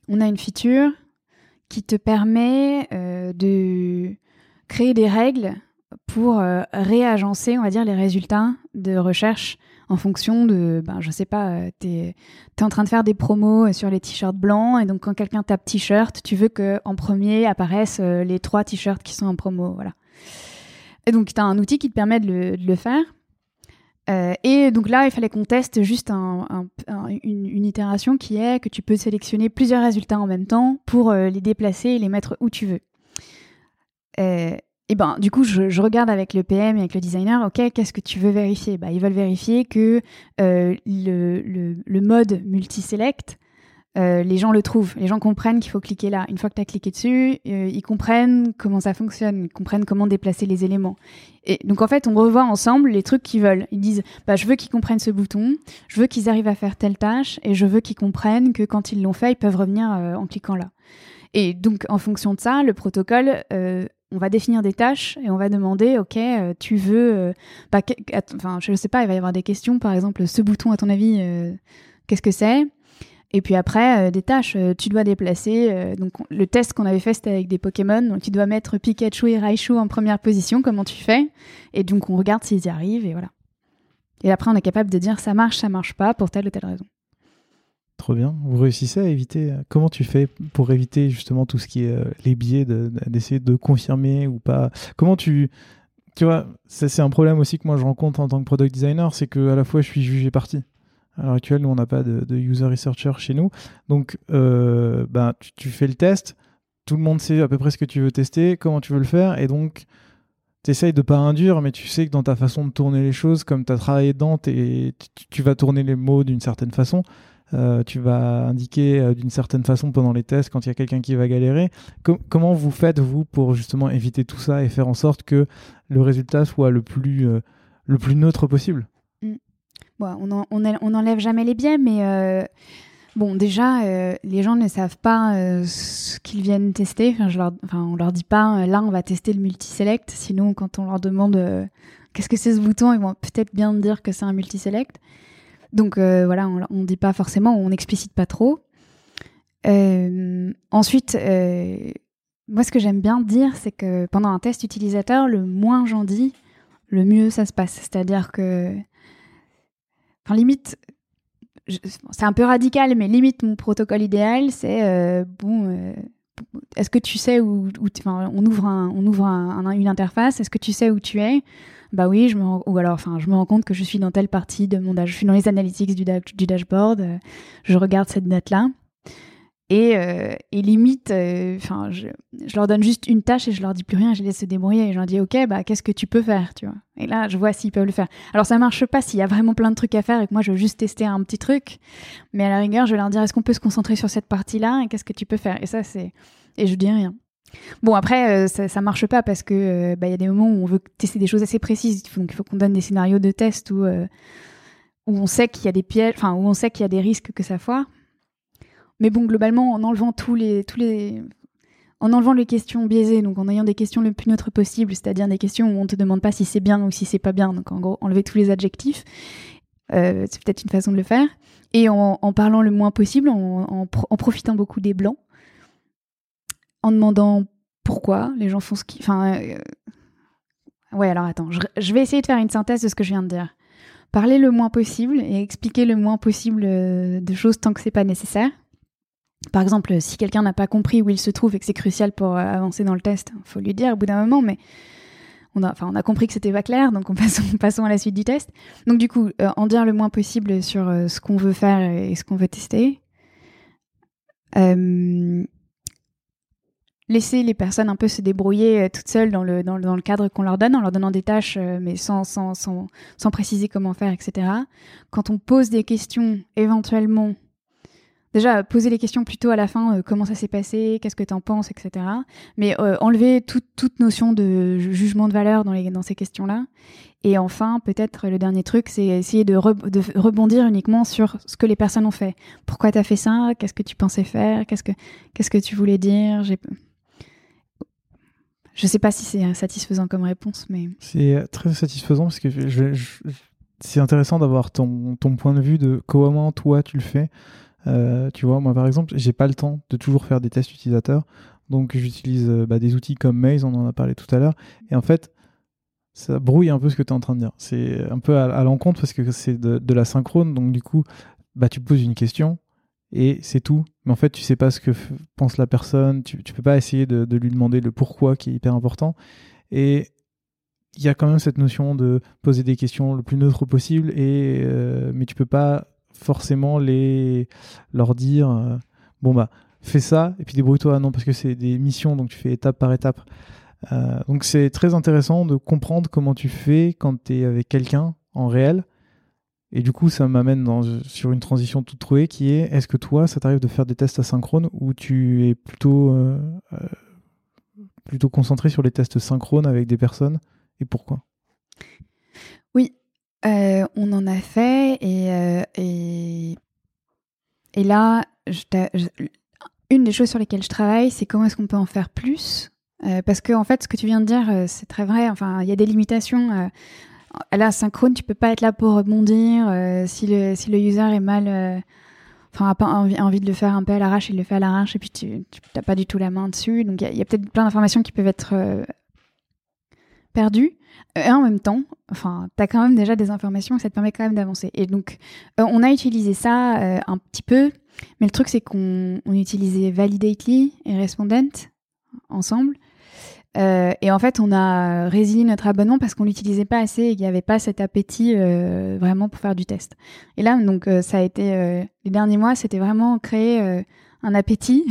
on a une feature qui te permet de créer des règles pour euh, réagencer, on va dire, les résultats de recherche en fonction de, ben, je sais pas, euh, tu es, en train de faire des promos sur les t-shirts blancs, et donc quand quelqu'un tape t-shirt, tu veux qu'en premier apparaissent euh, les trois t-shirts qui sont en promo. Voilà. Et donc, tu as un outil qui te permet de le, faire. et donc là, il fallait qu'on teste juste une, une, itération qui est que tu peux sélectionner plusieurs résultats en même temps pour les déplacer et les mettre où tu veux. Et ben, du coup, je, regarde avec le PM et avec le designer, ok, qu'est-ce que tu veux vérifier? Bah, Ils veulent vérifier que euh, le, le, mode multi-select, euh, les gens le trouvent, les gens comprennent qu'il faut cliquer là. Une fois que tu as cliqué dessus, euh, ils comprennent comment ça fonctionne, ils comprennent comment déplacer les éléments. Et donc en fait, on revoit ensemble les trucs qu'ils veulent. Ils disent, bah, je veux qu'ils comprennent ce bouton, je veux qu'ils arrivent à faire telle tâche, et je veux qu'ils comprennent que quand ils l'ont fait, ils peuvent revenir en cliquant là. Et donc en fonction de ça, le protocole on va définir des tâches et on va demander, ok, euh, tu veux, euh, bah, enfin, je ne sais pas, il va y avoir des questions, par exemple, ce bouton, à ton avis, euh, qu'est-ce que c'est? Et puis après, des tâches, tu dois déplacer. donc le test qu'on avait fait, c'était avec des Pokémon, donc tu dois mettre Pikachu et Raichu en première position. Comment tu fais? Et donc on regarde s'ils y arrivent et voilà. Et après, on est capable de dire ça marche, ça marche pas pour telle ou telle raison. Trop bien. Vous réussissez à éviter. Comment tu fais pour éviter justement tout ce qui est euh, les biais, d'essayer de, confirmer ou pas? Comment tu. Tu vois, c'est un problème aussi que moi je rencontre en tant que product designer, c'est que à la fois je suis jugé parti. À l'heure actuelle, nous on n'a pas de, user researcher chez nous. Donc, euh, ben, tu, fais le test, tout le monde sait à peu près ce que tu veux tester, comment tu veux le faire, et donc tu essayes de pas induire, mais tu sais que dans ta façon de tourner les choses, comme tu as travaillé dedans, tu, tu vas tourner les mots d'une certaine façon. Euh, tu vas indiquer euh, d'une certaine façon pendant les tests quand il y a quelqu'un qui va galérer. comment vous faites, vous, pour justement éviter tout ça et faire en sorte que le résultat soit le plus, euh, neutre possible? Mm. on n'enlève jamais les biais, mais Bon, déjà, les gens ne savent pas ce qu'ils viennent tester. Enfin, je leur, on leur dit pas, là, on va tester le multiselect. Sinon, quand on leur demande qu'est-ce que c'est ce bouton, ils vont peut-être bien dire que c'est un multiselect. Donc voilà, on ne dit pas forcément, on n'explicite pas trop. ensuite, moi, ce que j'aime bien dire, c'est que pendant un test utilisateur, le moins j'en dis, le mieux ça se passe. C'est-à-dire que, enfin, limite, c'est un peu radical, mais limite mon protocole idéal, c'est euh, bon. Euh, est-ce que tu sais où, on ouvre, on ouvre une interface. Est-ce que tu sais où tu es? Bah oui, je me ou alors, enfin, je me rends compte que je suis dans telle partie de mon, je suis dans les analytics du, dashboard. Euh, je regarde cette date là. Et, et, limite, je, je, leur donne juste une tâche et je leur dis plus rien, je les laisse se débrouiller et je leur dis ok, bah qu'est-ce que tu peux faire, tu vois. Et là, je vois s'ils peuvent le faire. Alors ça marche pas s'il y a vraiment plein de trucs à faire et que moi je veux juste tester un petit truc, mais à la rigueur, je vais leur dire est-ce qu'on peut se concentrer sur cette partie-là et qu'est-ce que tu peux faire? Et ça c'est et je dis rien. Bon après ça, ça marche pas parce que bah, il y a des moments où on veut tester des choses assez précises, donc il faut qu'on donne des scénarios de test où où on sait qu'il y a des pièges, enfin où on sait qu'il y a des risques que ça foire. Mais bon, globalement, en enlevant tous les, tous les, en enlevant les questions biaisées, donc en ayant des questions le plus neutres possible, c'est-à-dire des questions où on te demande pas si c'est bien ou si c'est pas bien, donc en gros, enlever tous les adjectifs, euh, c'est peut-être une façon de le faire. Et en, parlant le moins possible, en, profitant beaucoup des blancs, en demandant pourquoi les gens font ce qu'ils. Enfin. Euh, ouais, alors attends, je, vais essayer de faire une synthèse de ce que je viens de dire. Parler le moins possible et expliquer le moins possible euh, de choses tant que c'est pas nécessaire. Par exemple, si quelqu'un n'a pas compris où il se trouve et que c'est crucial pour euh, avancer dans le test, il faut lui dire au bout d'un moment, mais on a, compris que c'était pas clair, donc on passe, passons à la suite du test. Donc du coup, euh, en dire le moins possible sur euh, ce qu'on veut faire et ce qu'on veut tester. Laisser les personnes un peu se débrouiller toutes seules dans le, dans, le cadre qu'on leur donne, en leur donnant des tâches, mais sans, sans, sans, sans préciser comment faire, etc. Quand on pose des questions, éventuellement, déjà poser les questions plutôt à la fin, euh, comment ça s'est passé, qu'est-ce que tu en penses, etc. Mais euh, enlever toute notion de jugement de valeur dans, les, dans ces questions-là. Et enfin, peut-être le dernier truc, c'est essayer de, rebondir uniquement sur ce que les personnes ont fait. Pourquoi tu as fait ça? Qu'est-ce que tu pensais faire? Qu'est-ce que qu'est-ce que tu voulais dire? Je sais pas si c'est satisfaisant comme réponse, mais c'est très satisfaisant parce que c'est intéressant d'avoir ton, ton point de vue de comment toi tu le fais. Euh, tu vois, moi par exemple, j'ai pas le temps de toujours faire des tests utilisateurs, donc j'utilise euh, bah, des outils comme Maze, on en a parlé tout à l'heure, et en fait, ça brouille un peu ce que tu es en train de dire. C'est un peu à, l'encontre parce que c'est de, la synchrone, donc du coup, bah, tu poses une question et c'est tout. Mais en fait, tu sais pas ce que pense la personne, tu, tu peux pas essayer de, lui demander le pourquoi qui est hyper important. Et il y a quand même cette notion de poser des questions le plus neutre possible, et, euh, mais tu peux pas forcément les leur dire euh, bon bah fais ça et puis débrouille-toi non parce que c'est des missions donc tu fais étape par étape euh, donc c'est très intéressant de comprendre comment tu fais quand tu es avec quelqu'un en réel et du coup ça m'amène sur une transition toute trouvée qui est est-ce que toi ça t'arrive de faire des tests asynchrones ou tu es plutôt euh, plutôt concentré sur les tests synchrones avec des personnes et pourquoi? Oui euh, on en a fait et, euh, et, là, une des choses sur lesquelles je travaille, c'est comment est-ce qu'on peut en faire plus? Euh, parce que en fait, ce que tu viens de dire, c'est très vrai. Enfin, il y a des limitations. Là, synchrone, tu peux pas être là pour rebondir. si, le, si le user est mal enfin a pas envie, envie, de le faire un peu à l'arrache, il le fait à l'arrache et puis tu n'as pas du tout la main dessus. Donc il y a, peut-être plein d'informations qui peuvent être perdues. Et en même temps, enfin, tu as quand même déjà des informations et ça te permet quand même d'avancer. Et donc, euh, on a utilisé ça euh, un petit peu, mais le truc, c'est qu'on utilisait Validately et Respondent ensemble. Euh, et en fait, on a résilié notre abonnement parce qu'on l'utilisait pas assez et qu'il n'y avait pas cet appétit vraiment pour faire du test. Et là, donc, ça a été les derniers mois, c'était vraiment créer un appétit,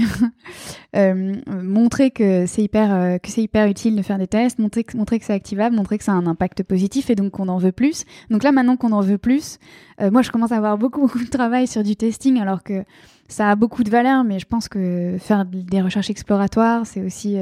euh, montrer que c'est hyper euh, que c'est hyper utile de faire des tests, montrer que, montrer que c'est activable, montrer que ça a un impact positif et donc qu'on en veut plus. Donc là maintenant qu'on en veut plus, euh, moi je commence à avoir beaucoup beaucoup de travail sur du testing alors que ça a beaucoup de valeur, mais je pense que faire des recherches exploratoires c'est aussi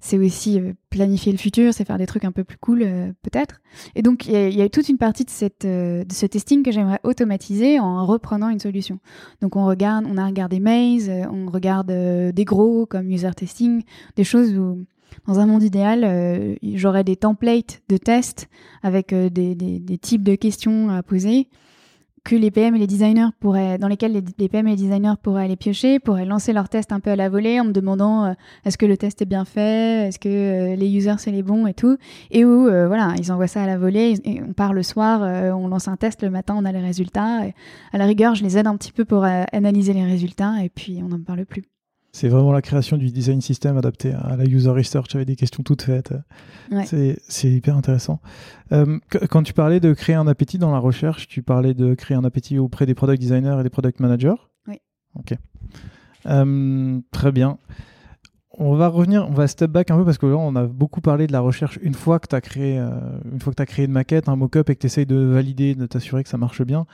c'est aussi euh, planifier le futur, c'est faire des trucs un peu plus cool euh, peut-être. Et donc il y, a toute une partie de, ce testing que j'aimerais automatiser en reprenant une solution. Donc on regarde, on a regardé Maze, on regarde des gros comme user testing, des choses où dans un monde idéal, j'aurais des templates de tests avec des, types de questions à poser que les PM et les designers pourraient, dans lesquels les, PM et les designers pourraient aller piocher, pourraient lancer leur test un peu à la volée en me demandant euh, est-ce que le test est bien fait, est-ce que euh, les users c'est les bons et tout, et où euh, voilà ils envoient ça à la volée, et on part le soir, on lance un test le matin, on a les résultats, et à la rigueur je les aide un petit peu pour analyser les résultats et puis on n'en parle plus. C'est vraiment la création du design system adapté à la user research avec des questions toutes faites. C'est hyper intéressant. Euh, quand tu parlais de créer un appétit dans la recherche, tu parlais de créer un appétit auprès des product designers et des product managers? Oui. Ok. Euh, très bien. On va revenir, on va step back un peu parce que là, on a beaucoup parlé de la recherche une fois que tu as créé, euh, une fois que as créé une maquette, un mock-up et que tu essayes de valider, de t'assurer que ça marche bien.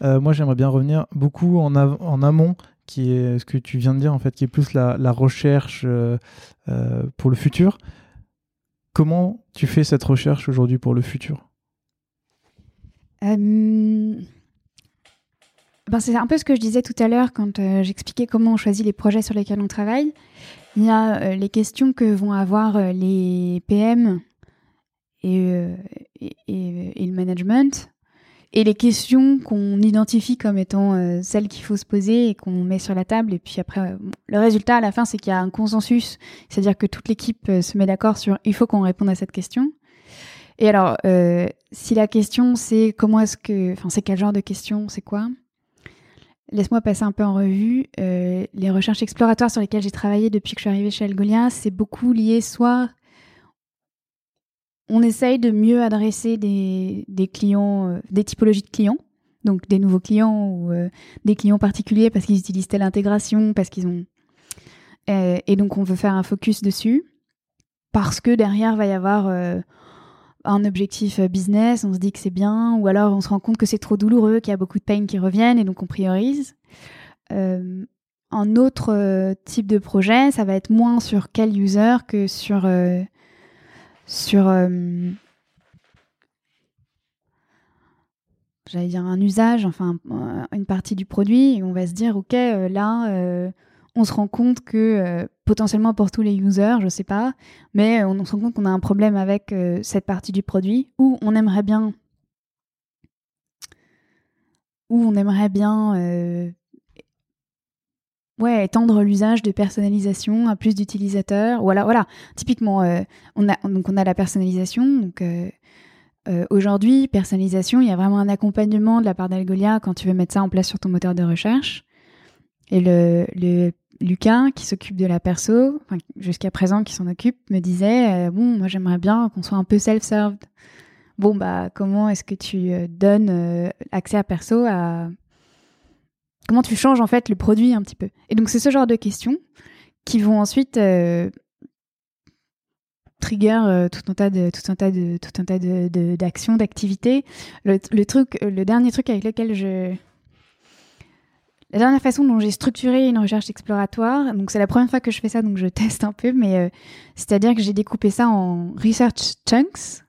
moi, j'aimerais bien revenir beaucoup en, en amont qui est ce que tu viens de dire, en fait, qui est plus la, recherche euh, euh, pour le futur. Comment tu fais cette recherche aujourd'hui pour le futur? Euh, ben C'est un peu ce que je disais tout à l'heure quand j'expliquais comment on choisit les projets sur lesquels on travaille. Il y a les questions que vont avoir les PM et, et le management et les questions qu'on identifie comme étant euh, celles qu'il faut se poser et qu'on met sur la table. Et puis après, euh, le résultat à la fin, c'est qu'il y a un consensus, c'est-à-dire que toute l'équipe euh, se met d'accord sur il faut qu'on réponde à cette question. Et alors, si la question c'est comment est-ce que, enfin, c'est quel genre de question, c'est quoi? Laisse-moi passer un peu en revue. les recherches exploratoires sur lesquelles j'ai travaillé depuis que je suis arrivée chez Algolia, c'est beaucoup lié soit on essaye de mieux adresser des, clients, euh, des typologies de clients, donc des nouveaux clients ou euh, des clients particuliers parce qu'ils utilisent telle intégration, parce qu'ils ont. Euh, et donc on veut faire un focus dessus parce que derrière va y avoir un objectif business, on se dit que c'est bien, ou alors on se rend compte que c'est trop douloureux, qu'il y a beaucoup de pain qui reviennent et donc on priorise. un autre type de projet, ça va être moins sur quel user que sur sur euh, dire un usage, enfin euh, une partie du produit, et on va se dire ok euh, là on se rend compte que potentiellement pour tous les users, je sais pas, mais on se rend compte qu'on a un problème avec cette partie du produit, ou on aimerait bien ou on aimerait bien ouais, étendre l'usage de personnalisation à plus d'utilisateurs. Voilà, voilà. Typiquement, euh, on, a, donc on a la personnalisation. Donc, euh, euh, aujourd'hui, personnalisation, il y a vraiment un accompagnement de la part d'Algolia quand tu veux mettre ça en place sur ton moteur de recherche. Et le, le Lucas, qui s'occupe de la perso, jusqu'à présent qui s'en occupe, me disait Bon, moi j'aimerais bien qu'on soit un peu self-served. Bon, bah, comment est-ce que tu donnes accès à perso à comment tu changes en fait le produit un petit peu. Et donc c'est ce genre de questions qui vont ensuite euh, trigger euh, tout un tas de tout un tas de tout un tas d'actions, d'activités. Le, truc, le dernier truc avec lequel je la dernière façon dont j'ai structuré une recherche exploratoire, c'est la première fois que je fais ça, donc je teste un peu, mais euh, c'est-à-dire que j'ai découpé ça en research chunks.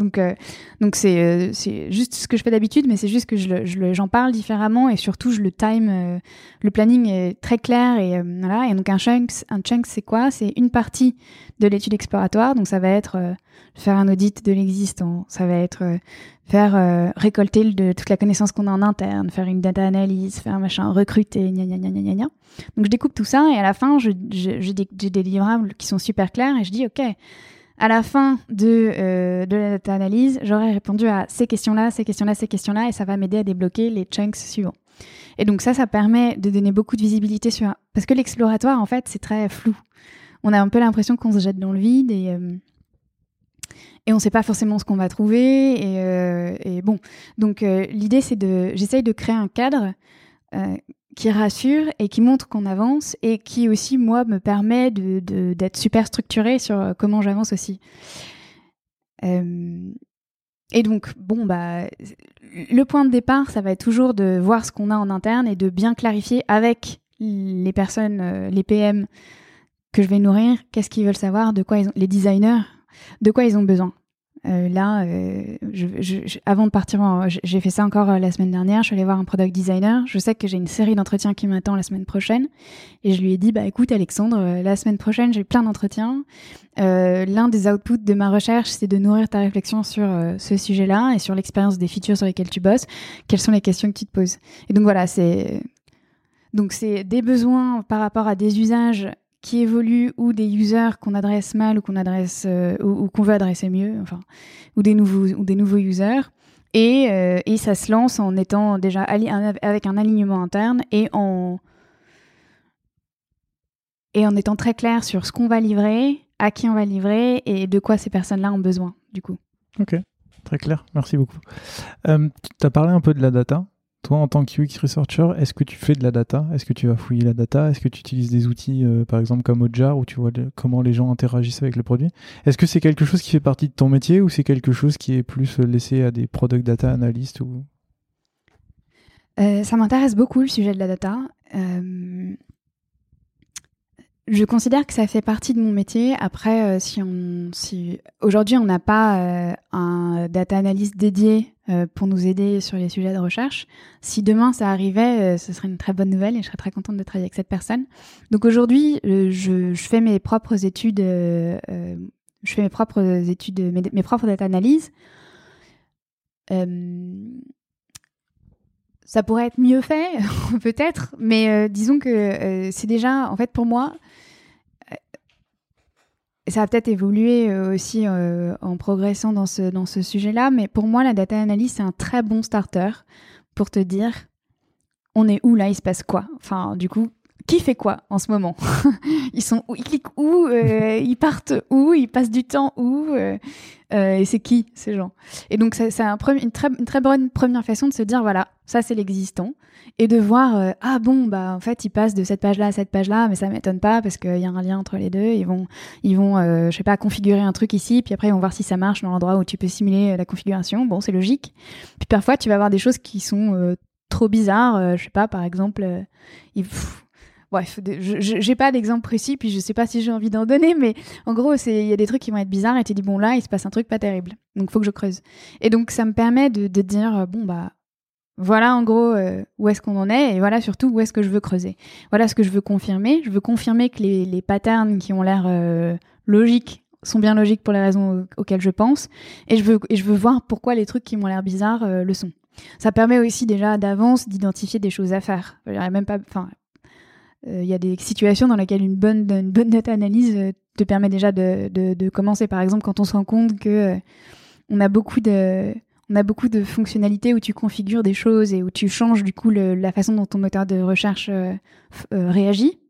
Donc, euh, euh, c'est juste ce que je fais d'habitude, mais c'est juste que je, je, j'en parle différemment et surtout je le time. Euh, le planning est très clair et voilà. Et donc un chunk, un chunk, c'est quoi? C'est une partie de l'étude exploratoire. Donc ça va être faire un audit de l'existant, ça va être faire récolter toute la connaissance qu'on a en interne, faire une data analyse, faire un machin, recruter, gna gna gna gna gna. Donc je découpe tout ça et à la fin, j'ai des livrables qui sont super clairs et je dis ok à la fin de, euh, de la data analyse, j'aurai répondu à ces questions-là, ces questions-là, ces questions-là, et ça va m'aider à débloquer les chunks suivants. Et donc ça, ça permet de donner beaucoup de visibilité sur... Parce que l'exploratoire, en fait, c'est très flou. On a un peu l'impression qu'on se jette dans le vide et... Euh, et on ne sait pas forcément ce qu'on va trouver. Et, euh, et bon, donc l'idée, c'est de, j'essaye de créer un cadre qui rassure et qui montre qu'on avance et qui aussi, moi, me permet d'être de, super structuré sur euh, comment j'avance aussi. Euh, et donc, bon, bah, le point de départ, ça va être toujours de voir ce qu'on a en interne et de bien clarifier avec les personnes, euh, les PM, que je vais nourrir, qu'est-ce qu'ils veulent savoir, de quoi les designers, de quoi ils ont besoin. Euh, là, euh, avant de partir, j'ai fait ça encore euh, la semaine dernière. Je suis allée voir un product designer. Je sais que j'ai une série d'entretiens qui m'attend la semaine prochaine, et je lui ai dit, bah écoute Alexandre, la semaine prochaine j'ai plein d'entretiens. L'un des outputs de ma recherche, c'est de nourrir ta réflexion sur ce sujet-là et sur l'expérience des features sur lesquelles tu bosses. Quelles sont les questions que tu te poses? Et donc voilà, c'est donc c'est des besoins par rapport à des usages qui évoluent ou des users qu'on adresse mal ou qu'on adresse euh, ou, qu'on veut adresser mieux, enfin, ou des nouveaux ou des nouveaux users. Et, euh, et ça se lance en étant déjà avec un alignement interne et en et en étant très clair sur ce qu'on va livrer, à qui on va livrer et de quoi ces personnes-là ont besoin, du coup. Ok, très clair, merci beaucoup. Euh, tu as parlé un peu de la data. Toi, en tant que UX researcher, est-ce que tu fais de la data? Est-ce que tu vas fouiller la data? Est-ce que tu utilises des outils, euh, par exemple, comme Ojar, où tu vois comment les gens interagissent avec le produit? Est-ce que c'est quelque chose qui fait partie de ton métier ou c'est quelque chose qui est plus laissé à des product data analystes ou... Euh, ça m'intéresse beaucoup le sujet de la data. Euh, je considère que ça fait partie de mon métier. Après, euh, si aujourd'hui on n'a pas euh, un data analyst dédié euh, pour nous aider sur les sujets de recherche, si demain ça arrivait, ce serait une très bonne nouvelle et je serais très contente de travailler avec cette personne. Donc aujourd'hui, je, je, fais mes propres études, je fais mes propres études, mes, mes propres data analyses. ça pourrait être mieux fait, peut-être, mais disons que c'est déjà, en fait, pour moi, ça a peut-être évolué euh, aussi euh, en progressant dans ce, sujet-là, mais pour moi, la data analyse, c'est un très bon starter pour te dire on est où là, il se passe quoi? Enfin, du coup, qui fait quoi en ce moment Ils sont où Ils cliquent où euh, Ils partent où Ils passent du temps où Et c'est qui ces gens? Et donc, c'est un une, très, bonne première façon de se dire voilà, ça c'est l'existant et de voir euh, ah bon bah en fait ils passent de cette page là à cette page là mais ça m'étonne pas parce qu'il y a un lien entre les deux ils vont ils vont euh, je sais pas configurer un truc ici puis après ils vont voir si ça marche dans l'endroit où tu peux simuler euh, la configuration. Bon c'est logique. Puis parfois tu vas avoir des choses qui sont trop bizarres je sais pas par exemple Bref, j'ai pas d'exemple précis, puis je sais pas si j'ai envie d'en donner, mais en gros, il y a des trucs qui vont être bizarres et tu dis, bon, là, il se passe un truc pas terrible. Donc, faut que je creuse. Et donc, ça me permet de, dire, bon, bah, voilà en gros euh, où est-ce qu'on en est et voilà surtout où est-ce que je veux creuser. Voilà ce que je veux confirmer. Je veux confirmer que les, patterns qui ont l'air euh, logiques sont bien logiques pour les raisons auxquelles je pense et je veux, et je veux voir pourquoi les trucs qui m'ont l'air bizarres euh, le sont. Ça permet aussi déjà d'avance d'identifier des choses à faire. Même pas, enfin, il y a des situations dans lesquelles une bonne, une bonne data analyse te permet déjà de, de, commencer. Par exemple, quand on se rend compte que on a beaucoup de on a beaucoup de fonctionnalités où tu configures des choses et où tu changes du coup la façon dont ton moteur de recherche euh, euh, réagit.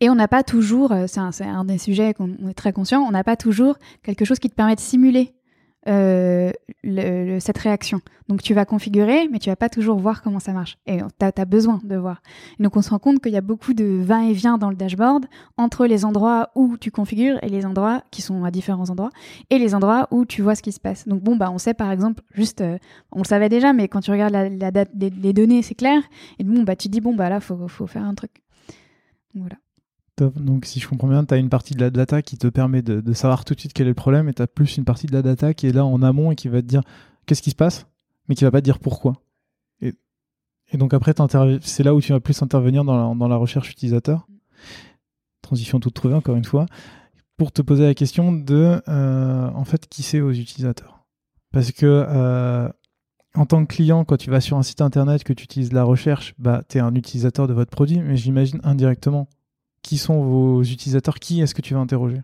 Et on n'a pas toujours, euh, c'est un, un, des sujets qu'on est très conscient, on n'a pas toujours quelque chose qui te permet de simuler euh, cette réaction. Donc tu vas configurer, mais tu vas pas toujours voir comment ça marche. Et tu as, besoin de voir. donc on se rend compte qu'il y a beaucoup de va-et-vient dans le dashboard entre les endroits où tu configures et les endroits qui sont à différents endroits et les endroits où tu vois ce qui se passe. Donc bon, bah on sait par exemple, juste, euh, on le savait déjà, mais quand tu regardes la, la date des, données, c'est clair. Et bon, bah tu dis, bon, bah là, faut, faut faire un truc. voilà. Donc, si je comprends bien, tu as une partie de la data qui te permet de, savoir tout de suite quel est le problème, et tu as plus une partie de la data qui est là en amont et qui va te dire qu'est-ce qui se passe, mais qui va pas te dire pourquoi. Et, donc, après, c'est là où tu vas plus intervenir dans la, dans la recherche utilisateur. Transition toute trouvée, encore une fois, pour te poser la question de, euh, en fait, qui c'est aux utilisateurs. Parce que, euh, en tant que client, quand tu vas sur un site internet, que tu utilises la recherche, bah, tu es un utilisateur de votre produit, mais j'imagine indirectement qui sont vos utilisateurs? Qui est-ce que tu vas interroger?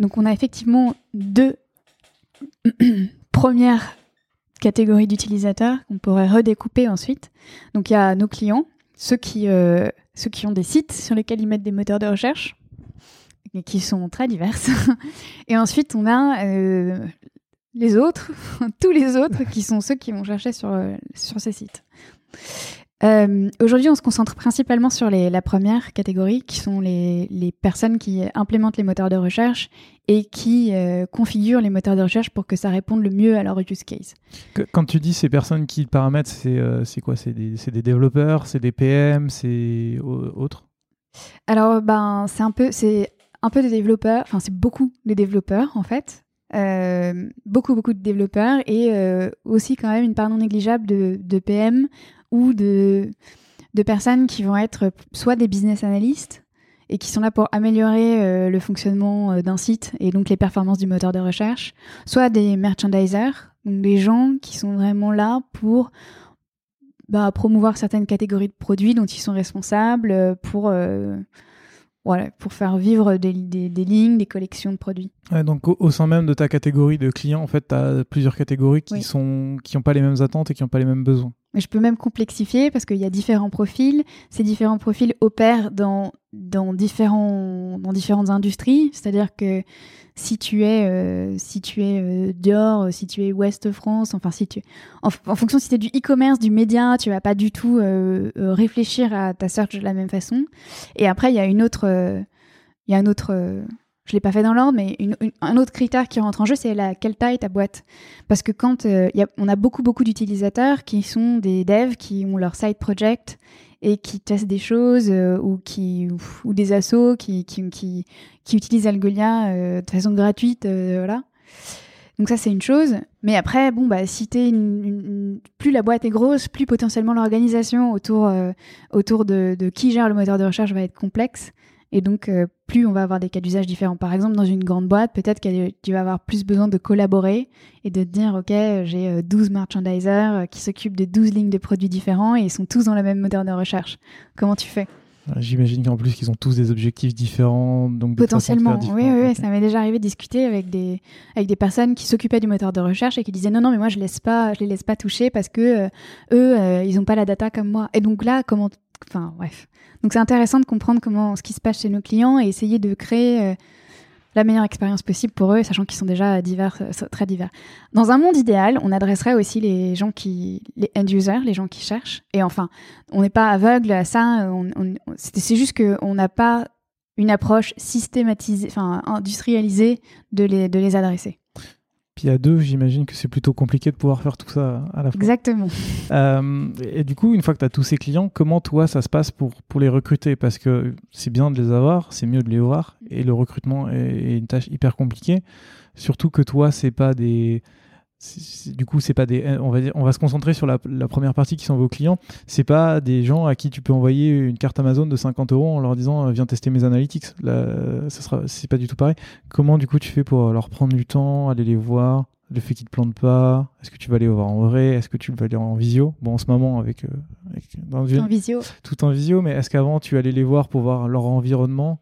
Donc on a effectivement deux premières catégories d'utilisateurs qu'on pourrait redécouper ensuite. Donc il y a nos clients, ceux qui, euh, ceux qui ont des sites sur lesquels ils mettent des moteurs de recherche, et qui sont très diverses. et ensuite on a euh, les autres, tous les autres, qui sont ceux qui vont chercher sur, euh, sur ces sites. Euh, aujourd'hui, on se concentre principalement sur les, la première catégorie, qui sont les, les, personnes qui implémentent les moteurs de recherche et qui euh, configurent les moteurs de recherche pour que ça réponde le mieux à leur use case. quand tu dis ces personnes qui paramètrent, c'est euh, quoi? C'est des, des, développeurs, c'est des PM, c'est autres? Alors, ben, c'est un peu, c'est un peu des développeurs, enfin, c'est beaucoup de développeurs, en fait. Euh, beaucoup, beaucoup de développeurs et euh, aussi quand même une part non négligeable de, de PM ou de, de personnes qui vont être soit des business analysts et qui sont là pour améliorer euh, le fonctionnement euh, d'un site et donc les performances du moteur de recherche, soit des merchandisers, donc des gens qui sont vraiment là pour bah, promouvoir certaines catégories de produits dont ils sont responsables, euh, pour voilà, pour faire vivre des, des, des, lignes, des collections de produits. Ouais, donc au, au, sein même de ta catégorie de clients, en fait, tu as plusieurs catégories qui oui. sont qui n'ont pas les mêmes attentes et qui n'ont pas les mêmes besoins. Mais je peux même complexifier parce qu'il y a différents profils. Ces différents profils opèrent dans, dans, différents, dans différentes industries. C'est-à-dire que si tu es, euh, si tu es euh, Dior, si tu es Ouest France, enfin si tu en, fonction si tu es du e-commerce, du média, tu vas pas du tout euh, réfléchir à ta search de la même façon. Et après il y a une autre, il y a un autre, je l'ai pas fait dans l'ordre, mais un autre critère qui rentre en jeu, c'est la quelle taille ta boîte. Parce que quand y a, on a beaucoup beaucoup d'utilisateurs qui sont des devs qui ont leur side project et qui testent des choses euh, ou qui ou, des assos qui qui, qui, utilisent Algolia euh, de façon gratuite euh, voilà. Donc ça c'est une chose. Mais après bon bah si t'es plus la boîte est grosse plus potentiellement l'organisation autour euh, autour de, qui gère le moteur de recherche va être complexe et donc, euh, plus on va avoir des cas d'usage différents. Par exemple, dans une grande boîte, peut-être que tu vas avoir plus besoin de collaborer et de te dire, OK, j'ai 12 merchandisers qui s'occupent de 12 lignes de produits différents et ils sont tous dans le même moteur de recherche. Comment tu fais? J'imagine qu'en plus qu'ils ont tous des objectifs différents, donc potentiellement. oui, oui, okay. ça m'est déjà arrivé de discuter avec des avec des personnes qui s'occupaient du moteur de recherche et qui disaient non, non, mais moi je laisse pas, je les laisse pas toucher parce que euh, eux, euh, ils ont pas la data comme moi. Et donc là, comment, enfin bref. Donc c'est intéressant de comprendre comment ce qui se passe chez nos clients et essayer de créer euh, la meilleure expérience possible pour eux, sachant qu'ils sont déjà divers, euh, très divers. Dans un monde idéal, on adresserait aussi les gens qui, les end users, les gens qui cherchent. Et enfin, on n'est pas aveugle à ça. C'est juste qu'on n'a pas une approche systématisée, enfin industrialisée de les, de les adresser. Puis à deux, j'imagine que c'est plutôt compliqué de pouvoir faire tout ça à la fois. Exactement. Euh, et du coup, une fois que tu as tous ces clients, comment toi ça se passe pour, pour les recruter? Parce que c'est bien de les avoir, c'est mieux de les voir, et le recrutement est, est une tâche hyper compliquée. Surtout que toi, c'est pas des du coup, c'est pas des, on va on va se concentrer sur la, la première partie qui sont vos clients. C'est pas des gens à qui tu peux envoyer une carte Amazon de 50 euros en leur disant viens tester mes analytics. Là, ça sera, c'est pas du tout pareil. Comment du coup tu fais pour leur prendre du temps, aller les voir, le fait qu'ils te plantent pas? Est-ce que tu vas les voir en vrai? Est-ce que tu vas aller en visio? Bon, en ce moment avec, euh, avec dans une, en visio, tout en visio, mais est-ce qu'avant tu allais les voir pour voir leur environnement?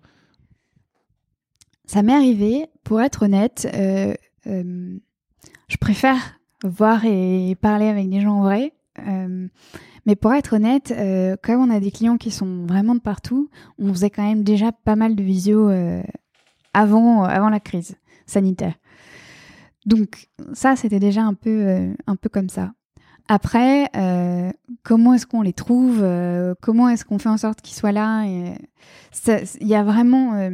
Ça m'est arrivé, pour être honnête. Euh, euh je préfère voir et parler avec des gens en vrai. Euh, mais pour être honnête, euh, quand on a des clients qui sont vraiment de partout, on faisait quand même déjà pas mal de visio euh, avant, avant la crise sanitaire. Donc ça, c'était déjà un peu, euh, un peu comme ça. Après, euh, comment est-ce qu'on les trouve Comment est-ce qu'on fait en sorte qu'ils soient là Il y a vraiment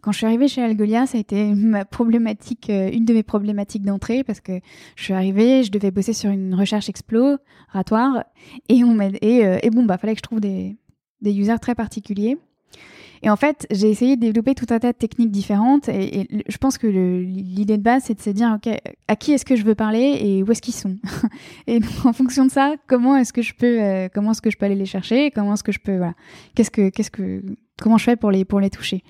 quand je suis arrivée chez Algolia, ça a été ma problématique, euh, une de mes problématiques d'entrée parce que je suis arrivée, je devais bosser sur une recherche exploratoire et on euh, et bon bah fallait que je trouve des, users très particuliers. Et en fait, j'ai essayé de développer tout un tas de techniques différentes et, je pense que l'idée de base c'est de se dire ok à qui est-ce que je veux parler et où est-ce qu'ils sont? Et en fonction de ça comment est-ce que je peux euh, est-ce que je peux aller les chercher? Comment est-ce que je peux voilà qu'est-ce que qu'est-ce que comment je fais pour les pour les toucher?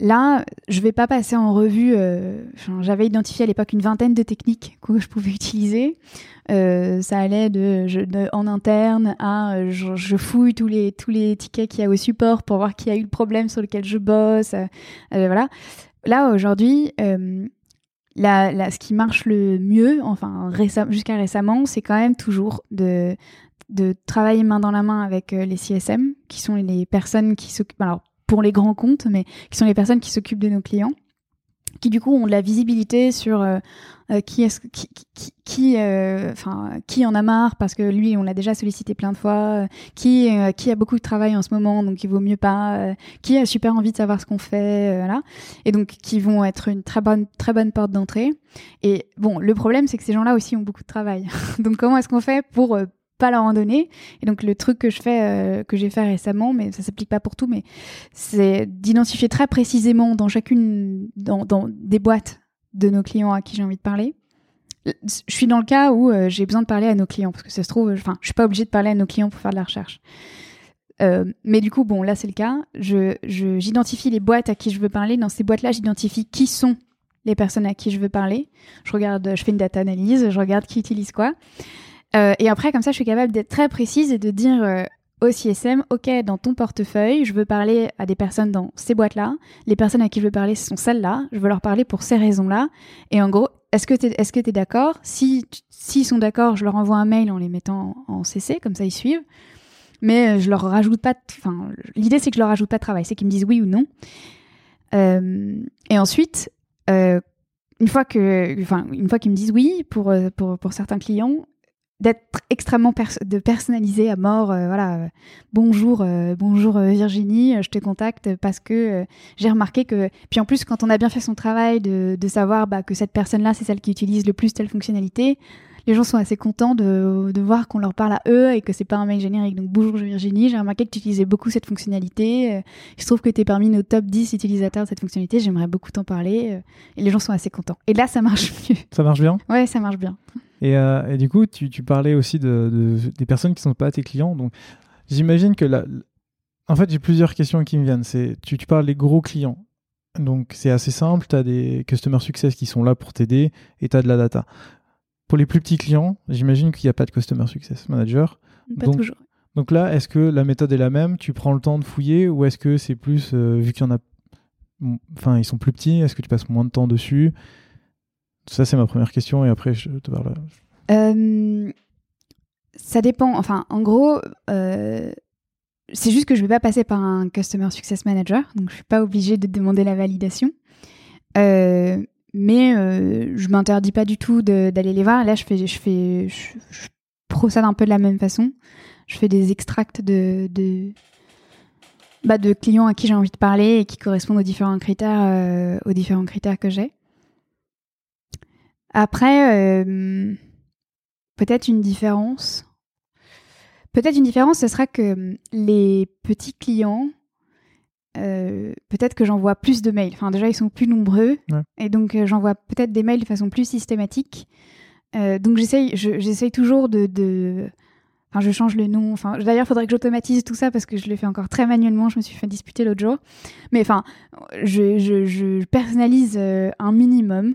Là, je vais pas passer en revue. Euh, J'avais identifié à l'époque une vingtaine de techniques que je pouvais utiliser. Euh, ça allait de, en interne à euh, je, fouille tous les tous les tickets qu'il y a au support pour voir qui a eu le problème sur lequel je bosse. Voilà. Là aujourd'hui, la, la, ce qui marche le mieux, enfin jusqu'à récemment, c'est quand même toujours de de travailler main dans la main avec les CSM, qui sont les personnes qui s'occupent. Pour les grands comptes, mais qui sont les personnes qui s'occupent de nos clients, qui du coup ont de la visibilité sur euh, euh, qui est qui qui, qui, euh, qui en a marre parce que lui on l'a déjà sollicité plein de fois, qui qui a beaucoup de travail en ce moment donc il vaut mieux pas, qui a super envie de savoir ce qu'on fait, voilà, et donc qui vont être une très bonne très bonne porte d'entrée. Et bon, le problème c'est que ces gens-là aussi ont beaucoup de travail. donc comment est-ce qu'on fait pour pas leur en donner. Et donc le truc que je fais, euh, que j'ai fait récemment, mais ça s'applique pas pour tout, mais c'est d'identifier très précisément dans chacune, dans, des boîtes de nos clients à qui j'ai envie de parler. Je suis dans le cas où euh, j'ai besoin de parler à nos clients parce que ça se trouve, enfin, je suis pas obligée de parler à nos clients pour faire de la recherche. Euh, mais du coup, bon, là c'est le cas. Je, j'identifie les boîtes à qui je veux parler. Dans ces boîtes-là, j'identifie qui sont les personnes à qui je veux parler. Je regarde, je fais une data analyse, je regarde qui utilise quoi. Euh, et après, comme ça, je suis capable d'être très précise et de dire euh, au CSM, OK, dans ton portefeuille, je veux parler à des personnes dans ces boîtes-là. Les personnes à qui je veux parler, ce sont celles-là. Je veux leur parler pour ces raisons-là. Et en gros, est-ce que tu es, d'accord? Si s'ils sont d'accord, je leur envoie un mail en les mettant en CC, comme ça ils suivent. Mais euh, je leur rajoute pas. Enfin, l'idée c'est que je leur rajoute pas de travail, c'est qu'ils me disent oui ou non. et ensuite, une fois que, enfin, une fois qu'ils me disent oui pour, pour, pour certains clients, d'être extrêmement de personnaliser à mort euh, voilà euh, bonjour euh, bonjour Virginie je te contacte parce que j'ai remarqué que puis en plus quand on a bien fait son travail de, de savoir bah, que cette personne là c'est celle qui utilise le plus telle fonctionnalité les gens sont assez contents de, de voir qu'on leur parle à eux et que c'est pas un mail générique donc bonjour Virginie j'ai remarqué que tu utilisais beaucoup cette fonctionnalité il se trouve que tu es parmi nos top 10 utilisateurs de cette fonctionnalité j'aimerais beaucoup t'en parler et les gens sont assez contents et là ça marche mieux ça marche bien? Ouais ça marche bien euh, et, du coup, tu, parlais aussi de, des personnes qui ne sont pas tes clients. Donc, j'imagine que là, en fait, j'ai plusieurs questions qui me viennent. C'est, tu, parles des gros clients. Donc, c'est assez simple. Tu as des customer success qui sont là pour t'aider et tu as de la data. Pour les plus petits clients, j'imagine qu'il n'y a pas de customer success manager. Pas donc, toujours. Donc là, est-ce que la méthode est la même? Tu prends le temps de fouiller ou est-ce que c'est plus, euh, vu qu'il y en a. Enfin, ils sont plus petits, est-ce que tu passes moins de temps dessus? Ça, c'est ma première question et après, je te parle. Euh, ça dépend. Enfin, en gros, euh, c'est juste que je ne vais pas passer par un Customer Success Manager, donc je ne suis pas obligée de demander la validation. Euh, mais je m'interdis pas du tout d'aller les voir. Là, je fais, je fais, je, procède un peu de la même façon. Je fais des extracts de, bah, de clients à qui j'ai envie de parler et qui correspondent aux différents critères, aux différents critères que j'ai. Après, euh, peut-être une différence. Peut-être une différence, ce sera que hum, les petits clients, euh, peut-être que j'envoie plus de mails. Enfin, déjà, ils sont plus nombreux. Et donc, euh, j'envoie peut-être des mails de façon plus systématique. donc, j'essaye, j'essaye toujours de, Enfin, je change le nom. Enfin, d'ailleurs, il faudrait que j'automatise tout ça parce que je le fais encore très manuellement. Je me suis fait disputer l'autre jour. Mais enfin, je, je personnalise un minimum.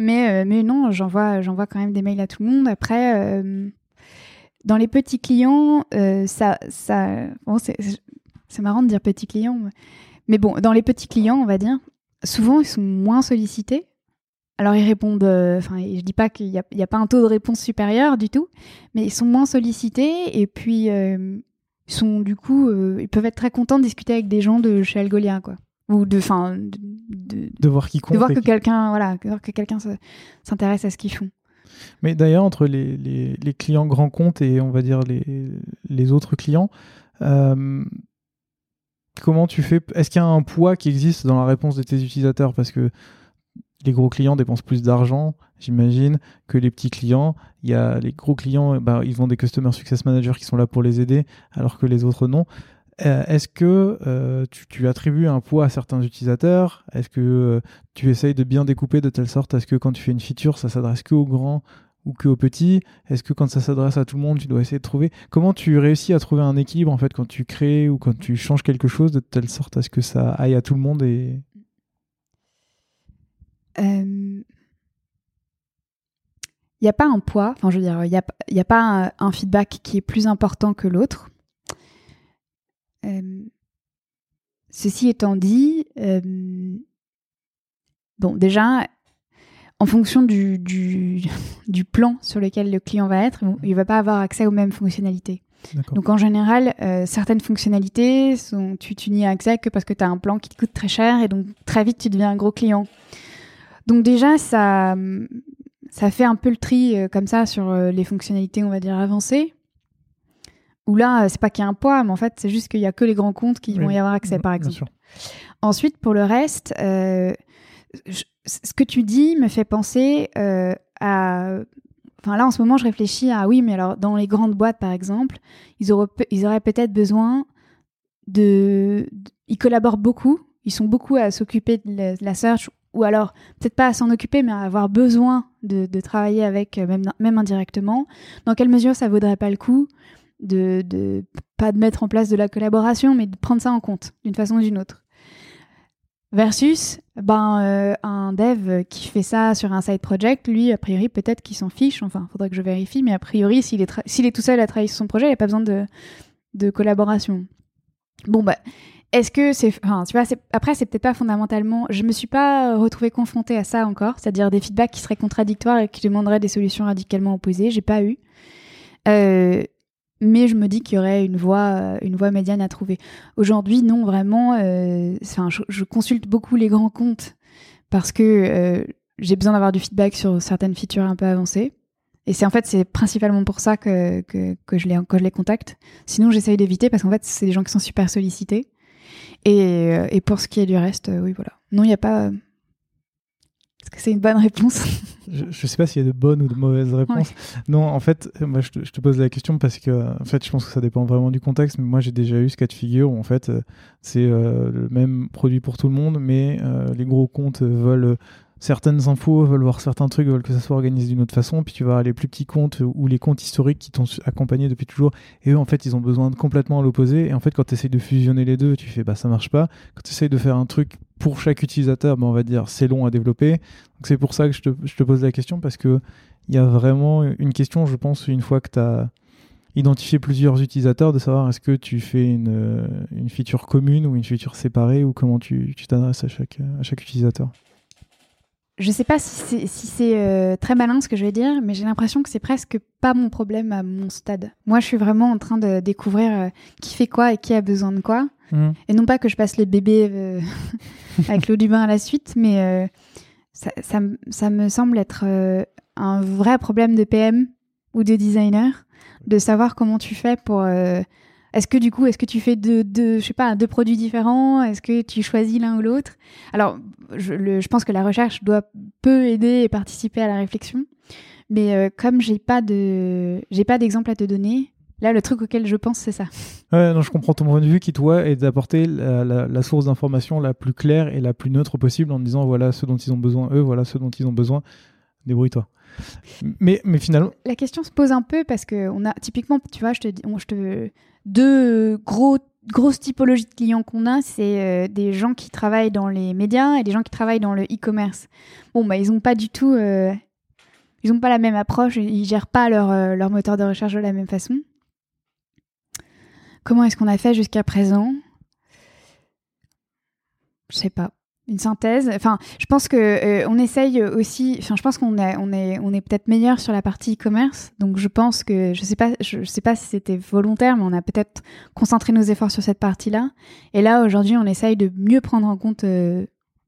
Mais, euh, mais non, j'envoie, j'envoie quand même des mails à tout le monde. Après, euh, dans les petits clients, euh, ça, ça, bon, c'est, marrant de dire petits clients, mais bon, dans les petits clients, on va dire, souvent ils sont moins sollicités. Alors ils répondent, enfin, je dis pas qu'il n'y a, a, pas un taux de réponse supérieur du tout, mais ils sont moins sollicités et puis ils sont du coup, ils peuvent être très contents de discuter avec des gens de chez Algolia, quoi ou de fin de, de, voir qui compte de voir que quelqu'un voilà que quelqu'un s'intéresse à ce qu'ils font mais d'ailleurs entre les, les, les, clients grands comptes et on va dire les, les autres clients euh, comment tu fais est-ce qu'il y a un poids qui existe dans la réponse de tes utilisateurs? Parce que les gros clients dépensent plus d'argent j'imagine que les petits clients. Il y a les gros clients bah, ils ont des customer success managers qui sont là pour les aider alors que les autres non. Euh, est-ce que euh, tu, attribues un poids à certains utilisateurs? Est-ce que euh, tu essayes de bien découper de telle sorte à ce que quand tu fais une feature, ça s'adresse que aux grands ou que aux petits Est-ce que quand ça s'adresse à tout le monde, tu dois essayer de trouver? Comment tu réussis à trouver un équilibre en fait quand tu crées ou quand tu changes quelque chose de telle sorte à ce que ça aille à tout le monde et il n'y a pas un poids, enfin je veux dire, il n'y a, pas un, feedback qui est plus important que l'autre. Ceci étant dit, bon, déjà, en fonction du, du, plan sur lequel le client va être, il ne va pas avoir accès aux mêmes fonctionnalités. Donc en général, euh, certaines fonctionnalités, sont, tu, n'y as accès que parce que tu as un plan qui te coûte très cher et donc très vite tu deviens un gros client. Donc déjà, ça, ça fait un peu le tri comme ça sur les fonctionnalités, on va dire, avancées. Où là, c'est pas qu'il y a un poids, mais en fait, c'est juste qu'il y a que les grands comptes qui vont y avoir accès, par exemple. Ensuite, pour le reste, euh, ce que tu dis me fait penser euh, à. enfin là en ce moment, je réfléchis à oui, mais alors dans les grandes boîtes par exemple, ils auraient, peut-être besoin de, ils collaborent beaucoup, ils sont beaucoup à s'occuper de la search ou alors peut-être pas à s'en occuper, mais à avoir besoin de, travailler avec, euh, même, indirectement, dans quelle mesure ça vaudrait pas le coup de, de, pas mettre en place de la collaboration, mais de prendre ça en compte d'une façon ou d'une autre? Versus ben, euh, un dev qui fait ça sur un side project, lui, a priori, peut-être qu'il s'en fiche, enfin, faudrait que je vérifie, mais a priori, s'il est, s'il est tout seul à travailler sur son projet, il n'y a pas besoin de, de collaboration. Bon, bah, est-ce que c'est. Enfin, tu vois, après, c'est peut-être pas fondamentalement. Je me suis pas retrouvée confrontée à ça encore, c'est-à-dire des feedbacks qui seraient contradictoires et qui demanderaient des solutions radicalement opposées. J'ai pas eu. Euh, mais je me dis qu'il y aurait une voie, une voie médiane à trouver. Aujourd'hui, non, vraiment. Euh, je, consulte beaucoup les grands comptes parce que euh, j'ai besoin d'avoir du feedback sur certaines features un peu avancées. Et c'est en fait c'est principalement pour ça que, que, je les, que je les contacte. Sinon j'essaye d'éviter parce qu'en fait c'est des gens qui sont super sollicités. Et, et, pour ce qui est du reste, euh, oui, voilà. Non, il n'y a pas. Que c'est une bonne réponse Je ne sais pas s'il y a de bonnes ou de mauvaises réponses. Non, en fait, moi, je te, je te, pose la question parce que, en fait, je pense que ça dépend vraiment du contexte. Mais moi, j'ai déjà eu ce cas de figure où, en fait, euh, c'est euh, le même produit pour tout le monde, mais les gros comptes veulent certaines infos, veulent voir certains trucs, veulent que ça soit organisé d'une autre façon. Puis tu vas les plus petits comptes ou les comptes historiques qui t'ont accompagné depuis toujours. Et eux, en fait, ils ont besoin de complètement à l'opposé. Et en fait, quand tu essayes de fusionner les deux, tu fais bah ça marche pas. Quand tu essayes de faire un truc pour chaque utilisateur, bah, on va dire c'est long à développer. Donc c'est pour ça que je te, je te, pose la question parce que il y a vraiment une question, je pense, une fois que tu as identifié plusieurs utilisateurs, de savoir est-ce que tu fais une, une feature commune ou une feature séparée ou comment tu t'adresses à chaque, à chaque utilisateur je sais pas si c'est euh, très malin ce que je vais dire, mais j'ai l'impression que c'est presque pas mon problème à mon stade. Moi, je suis vraiment en train de découvrir euh, qui fait quoi et qui a besoin de quoi. Mmh. Et non pas que je passe le bébé euh, avec l'eau du bain à la suite, mais ça, ça, me semble être un vrai problème de PM ou de designer, de savoir comment tu fais pour est-ce que du coup, est-ce que tu fais deux, je sais pas, deux produits différents? Est-ce que tu choisis l'un ou l'autre? Alors, je, pense que la recherche doit peu aider et participer à la réflexion, mais euh, comme j'ai pas de, j'ai pas d'exemple à te donner. Là, le truc auquel je pense, c'est ça. Ouais, non, je comprends ton point de vue qui, toi, est d'apporter la, source d'information la plus claire et la plus neutre possible en disant voilà ce dont ils ont besoin, eux, voilà ce dont ils ont besoin. Débrouille-toi. Mais, mais finalement. La question se pose un peu parce que on a typiquement, tu vois, je te, je te deux gros grosses typologies de clients qu'on a, c'est euh, des gens qui travaillent dans les médias et des gens qui travaillent dans le e-commerce. Bon, bah, ils n'ont pas du tout, euh, ils n'ont pas la même approche, ils gèrent pas leur, euh, leur moteur de recherche de la même façon. Comment est-ce qu'on a fait jusqu'à présent? Je sais pas une synthèse? Enfin, je pense que euh, on essaye aussi. Enfin, je pense qu'on est, on est, on est peut-être meilleur sur la partie e-commerce. Donc, je pense que je sais pas, je sais pas si c'était volontaire, mais on a peut-être concentré nos efforts sur cette partie-là. Et là, aujourd'hui, on essaye de mieux prendre en compte euh,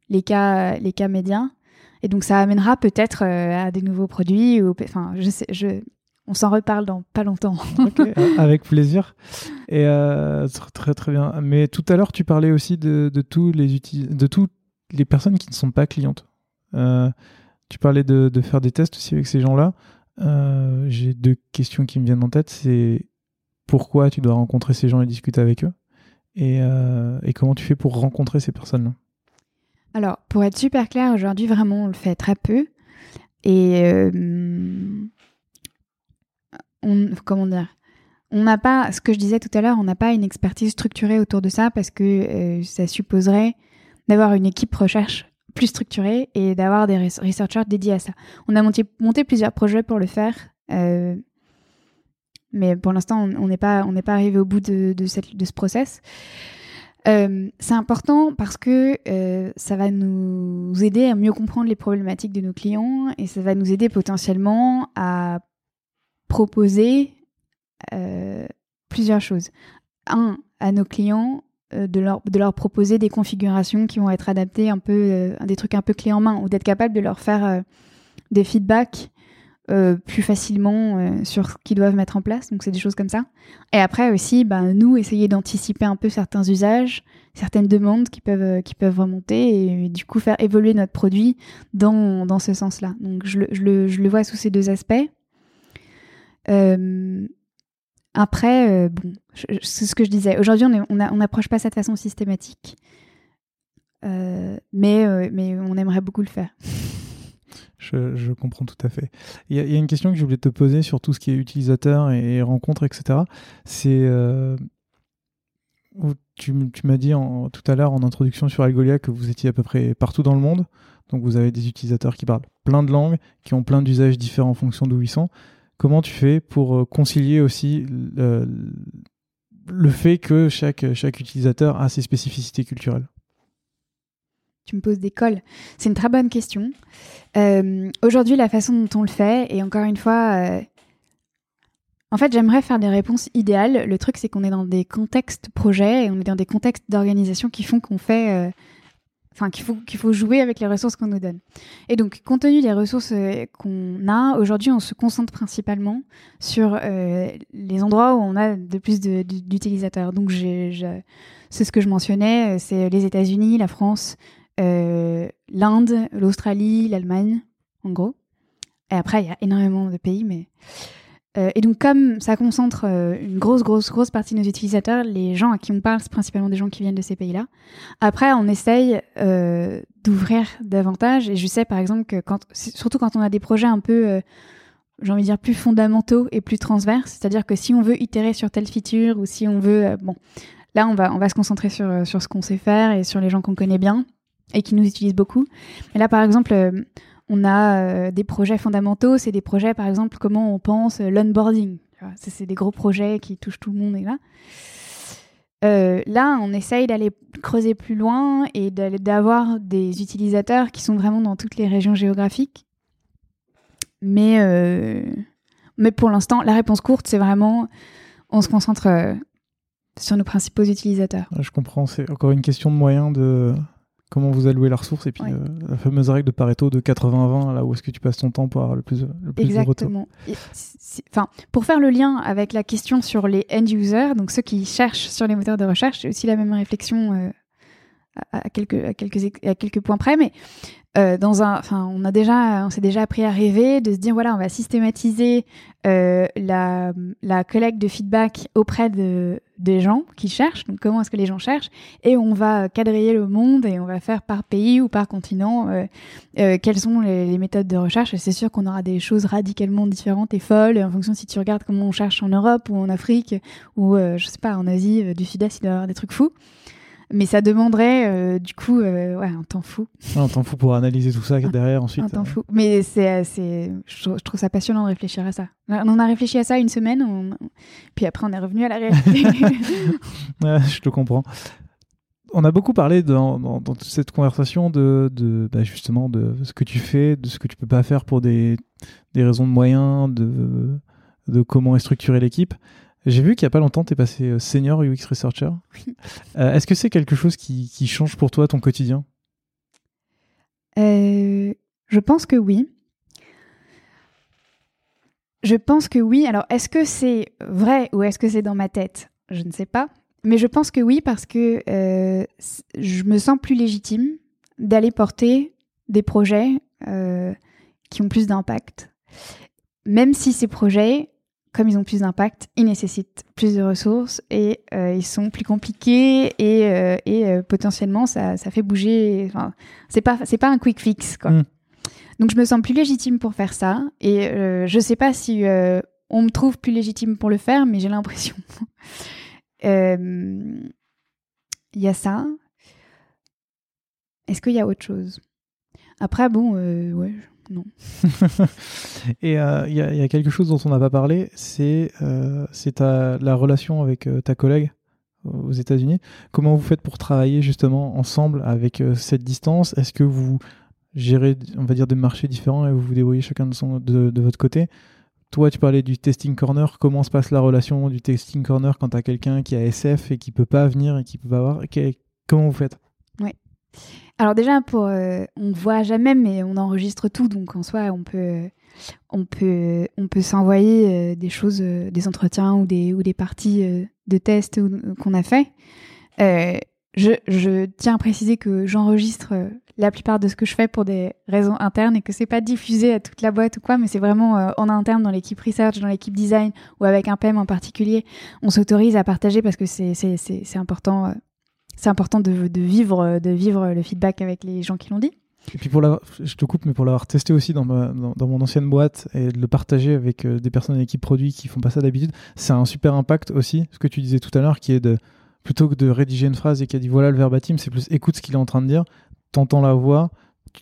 les cas, les cas médias. Et donc, ça amènera peut-être euh, à des nouveaux produits. Ou, enfin, je sais, on s'en reparle dans pas longtemps. avec plaisir. Et très très bien. Mais tout à l'heure, tu parlais aussi de, de tous les de tout les personnes qui ne sont pas clientes. Euh, tu parlais de, faire des tests aussi avec ces gens-là. Euh, j'ai deux questions qui me viennent en tête. C'est pourquoi tu dois rencontrer ces gens et discuter avec eux? Et, euh, comment tu fais pour rencontrer ces personnes-là? Alors, pour être super clair, aujourd'hui, vraiment, on le fait très peu. Et comment dire on n'a pas, ce que je disais tout à l'heure, on n'a pas une expertise structurée autour de ça parce que ça supposerait d'avoir une équipe recherche plus structurée et d'avoir des researchers dédiés à ça. On a monté, plusieurs projets pour le faire, euh, mais pour l'instant, on n'est pas, arrivé au bout de, ce process. Euh, c'est important parce que euh, ça va nous aider à mieux comprendre les problématiques de nos clients et ça va nous aider potentiellement à proposer plusieurs choses. Un, à nos clients, euh, de leur, de leur proposer des configurations qui vont être adaptées un peu, euh, des trucs un peu clés en main, ou d'être capable de leur faire euh, des feedbacks plus facilement sur ce qu'ils doivent mettre en place. Donc c'est des choses comme ça. Et après aussi, bah, nous, essayer d'anticiper un peu certains usages, certaines demandes qui peuvent, qui peuvent remonter et, du coup faire évoluer notre produit dans, dans ce sens-là. Donc je le, je, le, je le vois sous ces deux aspects. Après, bon, c'est ce que je disais. Aujourd'hui, on n'approche pas ça de façon systématique. mais, mais on aimerait beaucoup le faire. Je, comprends tout à fait. Il y, a une question que je voulais te poser sur tout ce qui est utilisateur et, rencontres, etc. C'est. tu, m'as dit tout à l'heure en introduction sur Algolia que vous étiez à peu près partout dans le monde. Donc vous avez des utilisateurs qui parlent plein de langues, qui ont plein d'usages différents en fonction d'où ils sont. Comment tu fais pour euh, concilier aussi le fait que chaque, utilisateur a ses spécificités culturelles? Tu me poses des cols C'est une très bonne question. Euh, aujourd'hui, la façon dont on le fait, et encore une fois, euh, en fait, j'aimerais faire des réponses idéales. Le truc, c'est qu'on est dans des contextes projets et on est dans des contextes d'organisation qui font qu'on fait enfin qu'il faut jouer avec les ressources qu'on nous donne. Et donc, compte tenu des ressources euh, qu'on a aujourd'hui, on se concentre principalement sur euh, les endroits où on a de plus d'utilisateurs. Donc, c'est ce que je mentionnais, euh, c'est les États-Unis, la France, l'Inde, l'Australie, l'Allemagne, en gros. Et après, il y a énormément de pays, mais euh, et donc, comme ça concentre euh, une grosse, grosse, grosse partie de nos utilisateurs, les gens à qui on parle, c'est principalement des gens qui viennent de ces pays-là. Après, on essaye euh, d'ouvrir davantage. Et je sais, par exemple, que surtout quand on a des projets un peu, j'ai envie de dire, plus fondamentaux et plus transverses, c'est-à-dire que si on veut itérer sur telle feature ou si on veut, bon, là, on va, on va se concentrer sur, sur ce qu'on sait faire et sur les gens qu'on connaît bien et qui nous utilisent beaucoup. Mais là, par exemple, on a euh, des projets fondamentaux, c'est des projets, par exemple, comment on pense euh, l'onboarding. C'est des gros projets qui touchent tout le monde. Et là, euh, là, on essaye d'aller creuser plus loin et d'avoir des utilisateurs qui sont vraiment dans toutes les régions géographiques. Mais, mais pour l'instant, la réponse courte, c'est vraiment on se concentre sur nos principaux utilisateurs. Je comprends, c'est encore une question de moyens de, comment vous allouez la ressource et puis euh, la fameuse règle de Pareto de 80-20, là où est-ce que tu passes ton temps pour avoir le plus, le plus Exactement. de Enfin, pour faire le lien avec la question sur les end users, donc ceux qui cherchent sur les moteurs de recherche, c'est aussi la même réflexion euh, à, quelques, à, quelques, à quelques points près, mais euh, dans un, enfin, on a déjà, on s'est déjà appris à rêver de se dire voilà, on va systématiser euh, la, la, collecte de feedback auprès de, des gens qui cherchent. Donc, comment est-ce que les gens cherchent? Et on va quadriller le monde et on va faire par pays ou par continent euh, quelles sont les, les, méthodes de recherche. Et c'est sûr qu'on aura des choses radicalement différentes et folles en fonction si tu regardes comment on cherche en Europe ou en Afrique ou je sais pas en Asie du Sud-Est, il doit y avoir des trucs fous. Mais ça demanderait euh, du coup euh, ouais, un temps fou. un temps fou pour analyser tout ça derrière ensuite. Un temps euh. fou. Mais c'est, c'est, je, trouve ça passionnant de réfléchir à ça. On en a réfléchi à ça une semaine, puis après on est revenu à la réalité. je te comprends. On a beaucoup parlé dans, dans, toute cette conversation de, de bah, justement de ce que tu fais, de ce que tu peux pas faire pour des, des raisons de moyens, de, de comment est structurée l'équipe. J'ai vu qu'il n'y a pas longtemps, tu es passé euh, senior UX researcher. Euh, est-ce que c'est quelque chose qui, change pour toi ton quotidien? Euh, Je pense que oui. Je pense que oui. Alors, est-ce que c'est vrai ou est-ce que c'est dans ma tête? Je ne sais pas. Mais je pense que oui parce que je me sens plus légitime d'aller porter des projets qui ont plus d'impact. Même si ces projets comme ils ont plus d'impact, ils nécessitent plus de ressources et euh, ils sont plus compliqués et, euh, et euh, potentiellement ça, ça, fait bouger. Enfin, c'est pas c'est pas un quick fix quoi. Mm. Donc je me sens plus légitime pour faire ça et je sais pas si on me trouve plus légitime pour le faire, mais j'ai l'impression. Il y a ça. Est-ce qu'il y a autre chose? Après bon ouais non. Et il euh, y, a quelque chose dont on n'a pas parlé, c'est euh, la relation avec euh, ta collègue aux États-Unis. Comment vous faites pour travailler justement ensemble avec euh, cette distance? Est-ce que vous gérez, on va dire, des marchés différents et vous vous débrouillez chacun de, son, de, de votre côté? Toi, tu parlais du testing corner. Comment se passe la relation du testing corner quand tu as quelqu'un qui a SF et qui peut pas venir et qui peut pas avoir? Comment vous faites? Oui. Alors déjà, euh, on voit jamais, mais on enregistre tout, donc en soi, on peut, on peut, s'envoyer euh, des choses, euh, des entretiens ou des, parties de tests qu'on a fait. Je, je, tiens à préciser que j'enregistre la plupart de ce que je fais pour des raisons internes et que c'est pas diffusé à toute la boîte ou quoi, mais c'est vraiment en interne dans l'équipe research, dans l'équipe design ou avec un PM en particulier, on s'autorise à partager parce que c'est important. C'est important de, de, vivre, de vivre le feedback avec les gens qui l'ont dit. Et puis pour l'avoir, je te coupe, mais pour l'avoir testé aussi dans, ma, dans, mon ancienne boîte et de le partager avec euh, des personnes de l'équipe produit qui font pas ça d'habitude, c'est un super impact aussi. Ce que tu disais tout à l'heure, qui est de plutôt que de rédiger une phrase et qui a dit voilà le verbatim, c'est plus écoute ce qu'il est en train de dire, t'entends la voix,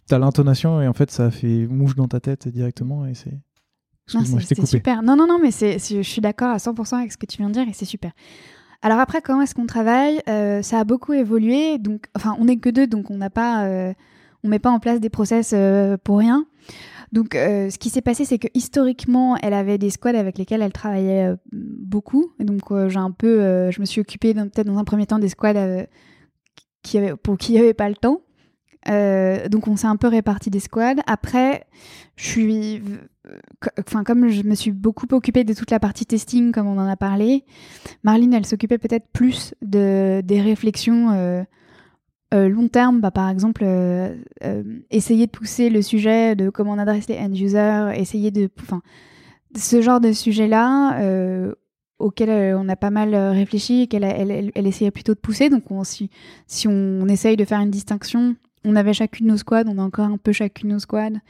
tu as l'intonation et en fait ça fait mouche dans ta tête directement et c'est. C'est super. Non, non, non, mais je suis d'accord à 100% avec ce que tu viens de dire et c'est super. Alors après, comment est-ce qu'on travaille euh, Ça a beaucoup évolué. Donc, enfin, on n'est que deux, donc on n'a pas, euh, on met pas en place des process euh, pour rien. Donc, ce qui s'est passé, c'est que historiquement, elle avait des squads avec lesquels elle travaillait beaucoup. Et donc, j'ai un peu, je me suis occupée peut-être dans un premier temps des squads pour qui il n'y avait pas le temps. Donc, on s'est un peu réparti des squads. Après, je suis, enfin, comme je me suis beaucoup occupée de toute la partie testing, comme on en a parlé, Marlene, elle s'occupait peut-être plus de, des réflexions euh, long terme, bah, par exemple, euh, euh, essayer de pousser le sujet de comment on adresse les end-users, essayer de... Enfin, ce genre de sujet-là, auquel on a pas mal réfléchi, qu'elle elle, essayait plutôt de pousser. Donc, on, si, si on essaye de faire une distinction, on avait chacune nos squads, on a encore un peu chacune nos squads.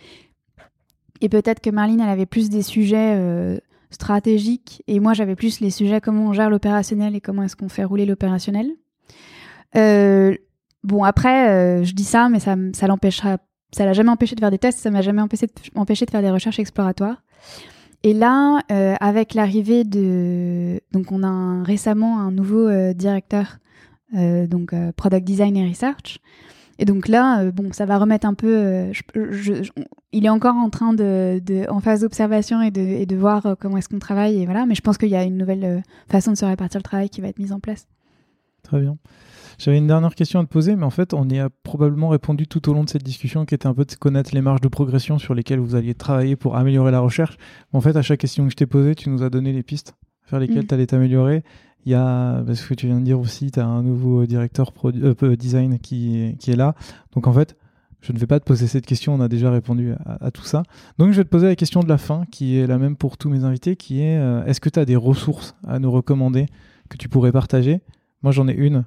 Et peut-être que Marlene, elle avait plus des sujets stratégiques, et moi, j'avais plus les sujets comment on gère l'opérationnel et comment est-ce qu'on fait rouler l'opérationnel. Euh, Bon, après, euh, je dis ça, mais ça, l'empêchera. Ça l'a jamais empêché de faire des tests, ça m'a jamais empêché de, faire des recherches exploratoires. Et là, euh, avec l'arrivée de, donc on a récemment un nouveau euh, directeur, donc product design et research. Et donc là, bon, ça va remettre un peu. il est encore en train de, en phase d'observation et de, voir comment est-ce qu'on travaille et voilà. Mais je pense qu'il y a une nouvelle façon de se répartir le travail qui va être mise en place. Très bien. J'avais une dernière question à te poser, mais en fait, on y a probablement répondu tout au long de cette discussion, qui était un peu de connaître les marges de progression sur lesquelles vous alliez travailler pour améliorer la recherche. En fait, à chaque question que je t'ai posée, tu nous as donné les pistes vers lesquelles mm. tu allais t'améliorer. Il y a, parce que tu viens de dire aussi, tu as un nouveau directeur euh, design qui, qui est là. Donc en fait, je ne vais pas te poser cette question, on a déjà répondu à, tout ça. Donc je vais te poser la question de la fin, qui est la même pour tous mes invités, qui est euh, est-ce que tu as des ressources à nous recommander que tu pourrais partager? Moi j'en ai une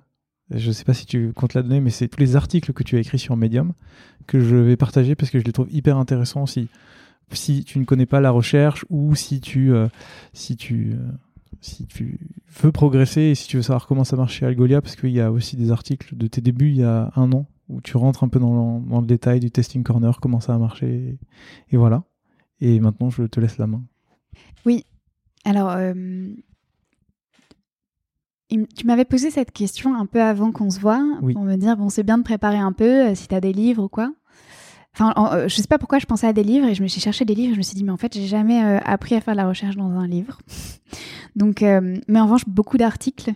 je ne sais pas si tu comptes la donner, mais c'est tous les articles que tu as écrits sur Medium que je vais partager parce que je les trouve hyper intéressants si, si tu ne connais pas la recherche ou si tu, euh, si tu, euh, si tu veux progresser et si tu veux savoir comment ça marche chez Algolia, parce qu'il y a aussi des articles de tes débuts il y a un an où tu rentres un peu dans le, dans le détail du testing corner, comment ça a marché, et, voilà. Et maintenant, je te laisse la main. Oui. Alors, euh, tu m'avais posé cette question un peu avant qu'on se voit, pour me dire, bon, c'est bien de préparer un peu, euh, si tu as des livres ou quoi. Enfin, euh, je sais pas pourquoi je pensais à des livres et je me suis cherché des livres et je me suis dit, mais en fait, j'ai jamais euh, appris à faire de la recherche dans un livre. donc, mais en revanche, beaucoup d'articles.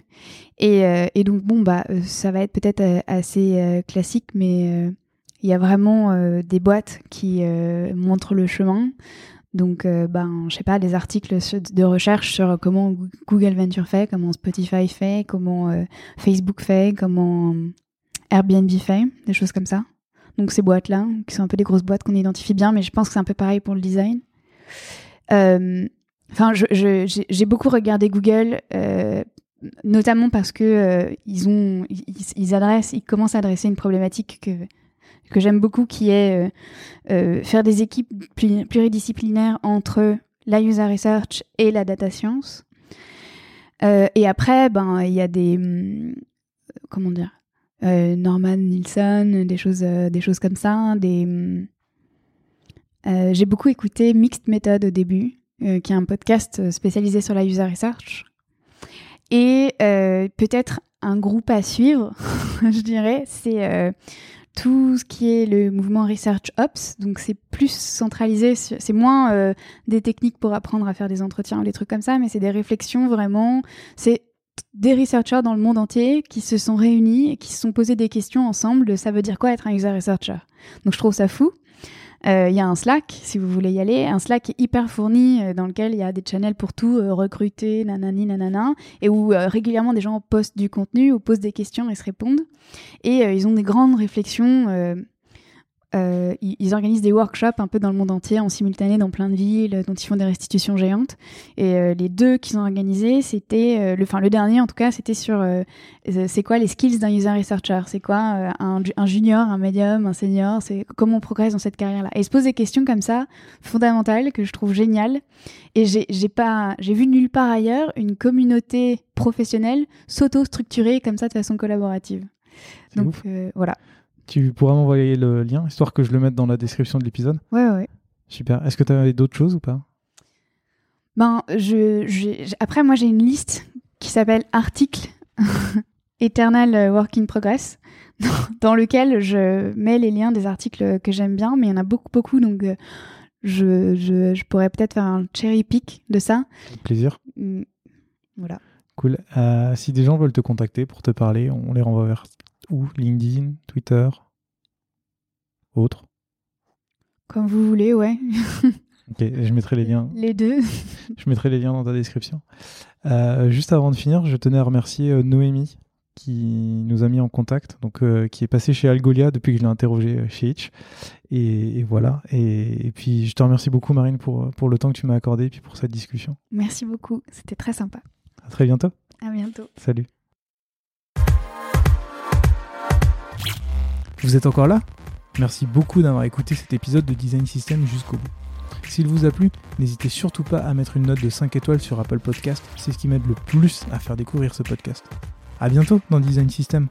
Et, donc, bon, bah, ça va être peut-être assez classique, mais il y a vraiment des boîtes qui montrent le chemin. Donc, euh, ben, je sais pas, des articles de recherche sur comment Google Venture fait, comment Spotify fait, comment euh, Facebook fait, comment euh, Airbnb fait, des choses comme ça. Donc, ces boîtes-là, qui sont un peu des grosses boîtes qu'on identifie bien, mais je pense que c'est un peu pareil pour le design. Enfin, j'ai beaucoup regardé Google, notamment parce que ont, ils, adressent, ils commencent à adresser une problématique que j'aime beaucoup, qui est euh, euh, faire des équipes pluridisciplinaires entre la user research et la data science. Euh, et après, ben il y a des hum, comment dire Norman Nielsen, des choses, des choses comme ça. Des hum, j'ai beaucoup écouté Mixed Method au début, qui est un podcast spécialisé sur la user research. Et peut-être un groupe à suivre, je dirais, c'est tout ce qui est le mouvement Research Ops. Donc c'est plus centralisé, c'est moins euh, des techniques pour apprendre à faire des entretiens ou des trucs comme ça, mais c'est des réflexions vraiment. C'est des researchers dans le monde entier qui se sont réunis et qui se sont posés des questions ensemble ça veut dire quoi être un user researcher? Donc je trouve ça fou. Euh, il y a un Slack, si vous voulez y aller, un Slack hyper fourni euh, dans lequel il y a des channels pour tout, euh, recruter, nanani, nanana, et où régulièrement des gens postent du contenu ou posent des questions et se répondent. Et ils ont des grandes réflexions euh, ils, organisent des workshops un peu dans le monde entier, en simultané dans plein de villes, dont ils font des restitutions géantes. Et euh, les deux qu'ils ont organisés, c'était, euh, le, enfin le dernier en tout cas, c'était sur c'est quoi les skills d'un user researcher, c'est quoi un, un, junior, un medium, un senior, c'est comment on progresse dans cette carrière-là? Et ils se posent des questions comme ça, fondamentales, que je trouve géniales. Et j'ai pas, j'ai vu nulle part ailleurs une communauté professionnelle s'auto-structurer comme ça de façon collaborative. Donc voilà. Tu pourras m'envoyer le lien, histoire que je le mette dans la description de l'épisode Ouais, ouais. Super. Est-ce que tu as d'autres choses ou pas? Ben, je, après, moi, j'ai une liste qui s'appelle articles Eternal Work in Progress, dans lequel je mets les liens des articles que j'aime bien, mais il y en a beaucoup, beaucoup, donc euh, je, je, pourrais peut-être faire un cherry pick de ça. Avec plaisir. Mm. Voilà. Cool. Euh, si des gens veulent te contacter pour te parler, on les renvoie vers ou LinkedIn, Twitter, autre Comme vous voulez, ouais. ok, je mettrai les liens. Les deux. je mettrai les liens dans ta description. Euh, juste avant de finir, je tenais à remercier euh, Noémie qui nous a mis en contact, donc euh, qui est passé chez Algolia depuis que je l'ai interrogé chez Itch. Et, voilà. Et, puis je te remercie beaucoup Marine pour, pour le temps que tu m'as accordé et puis pour cette discussion. Merci beaucoup, c'était très sympa. À très bientôt. À bientôt. Salut. Vous êtes encore là? Merci beaucoup d'avoir écouté cet épisode de Design System jusqu'au bout. S'il vous a plu, n'hésitez surtout pas à mettre une note de 5 étoiles sur Apple Podcast, c'est ce qui m'aide le plus à faire découvrir ce podcast. A bientôt dans Design System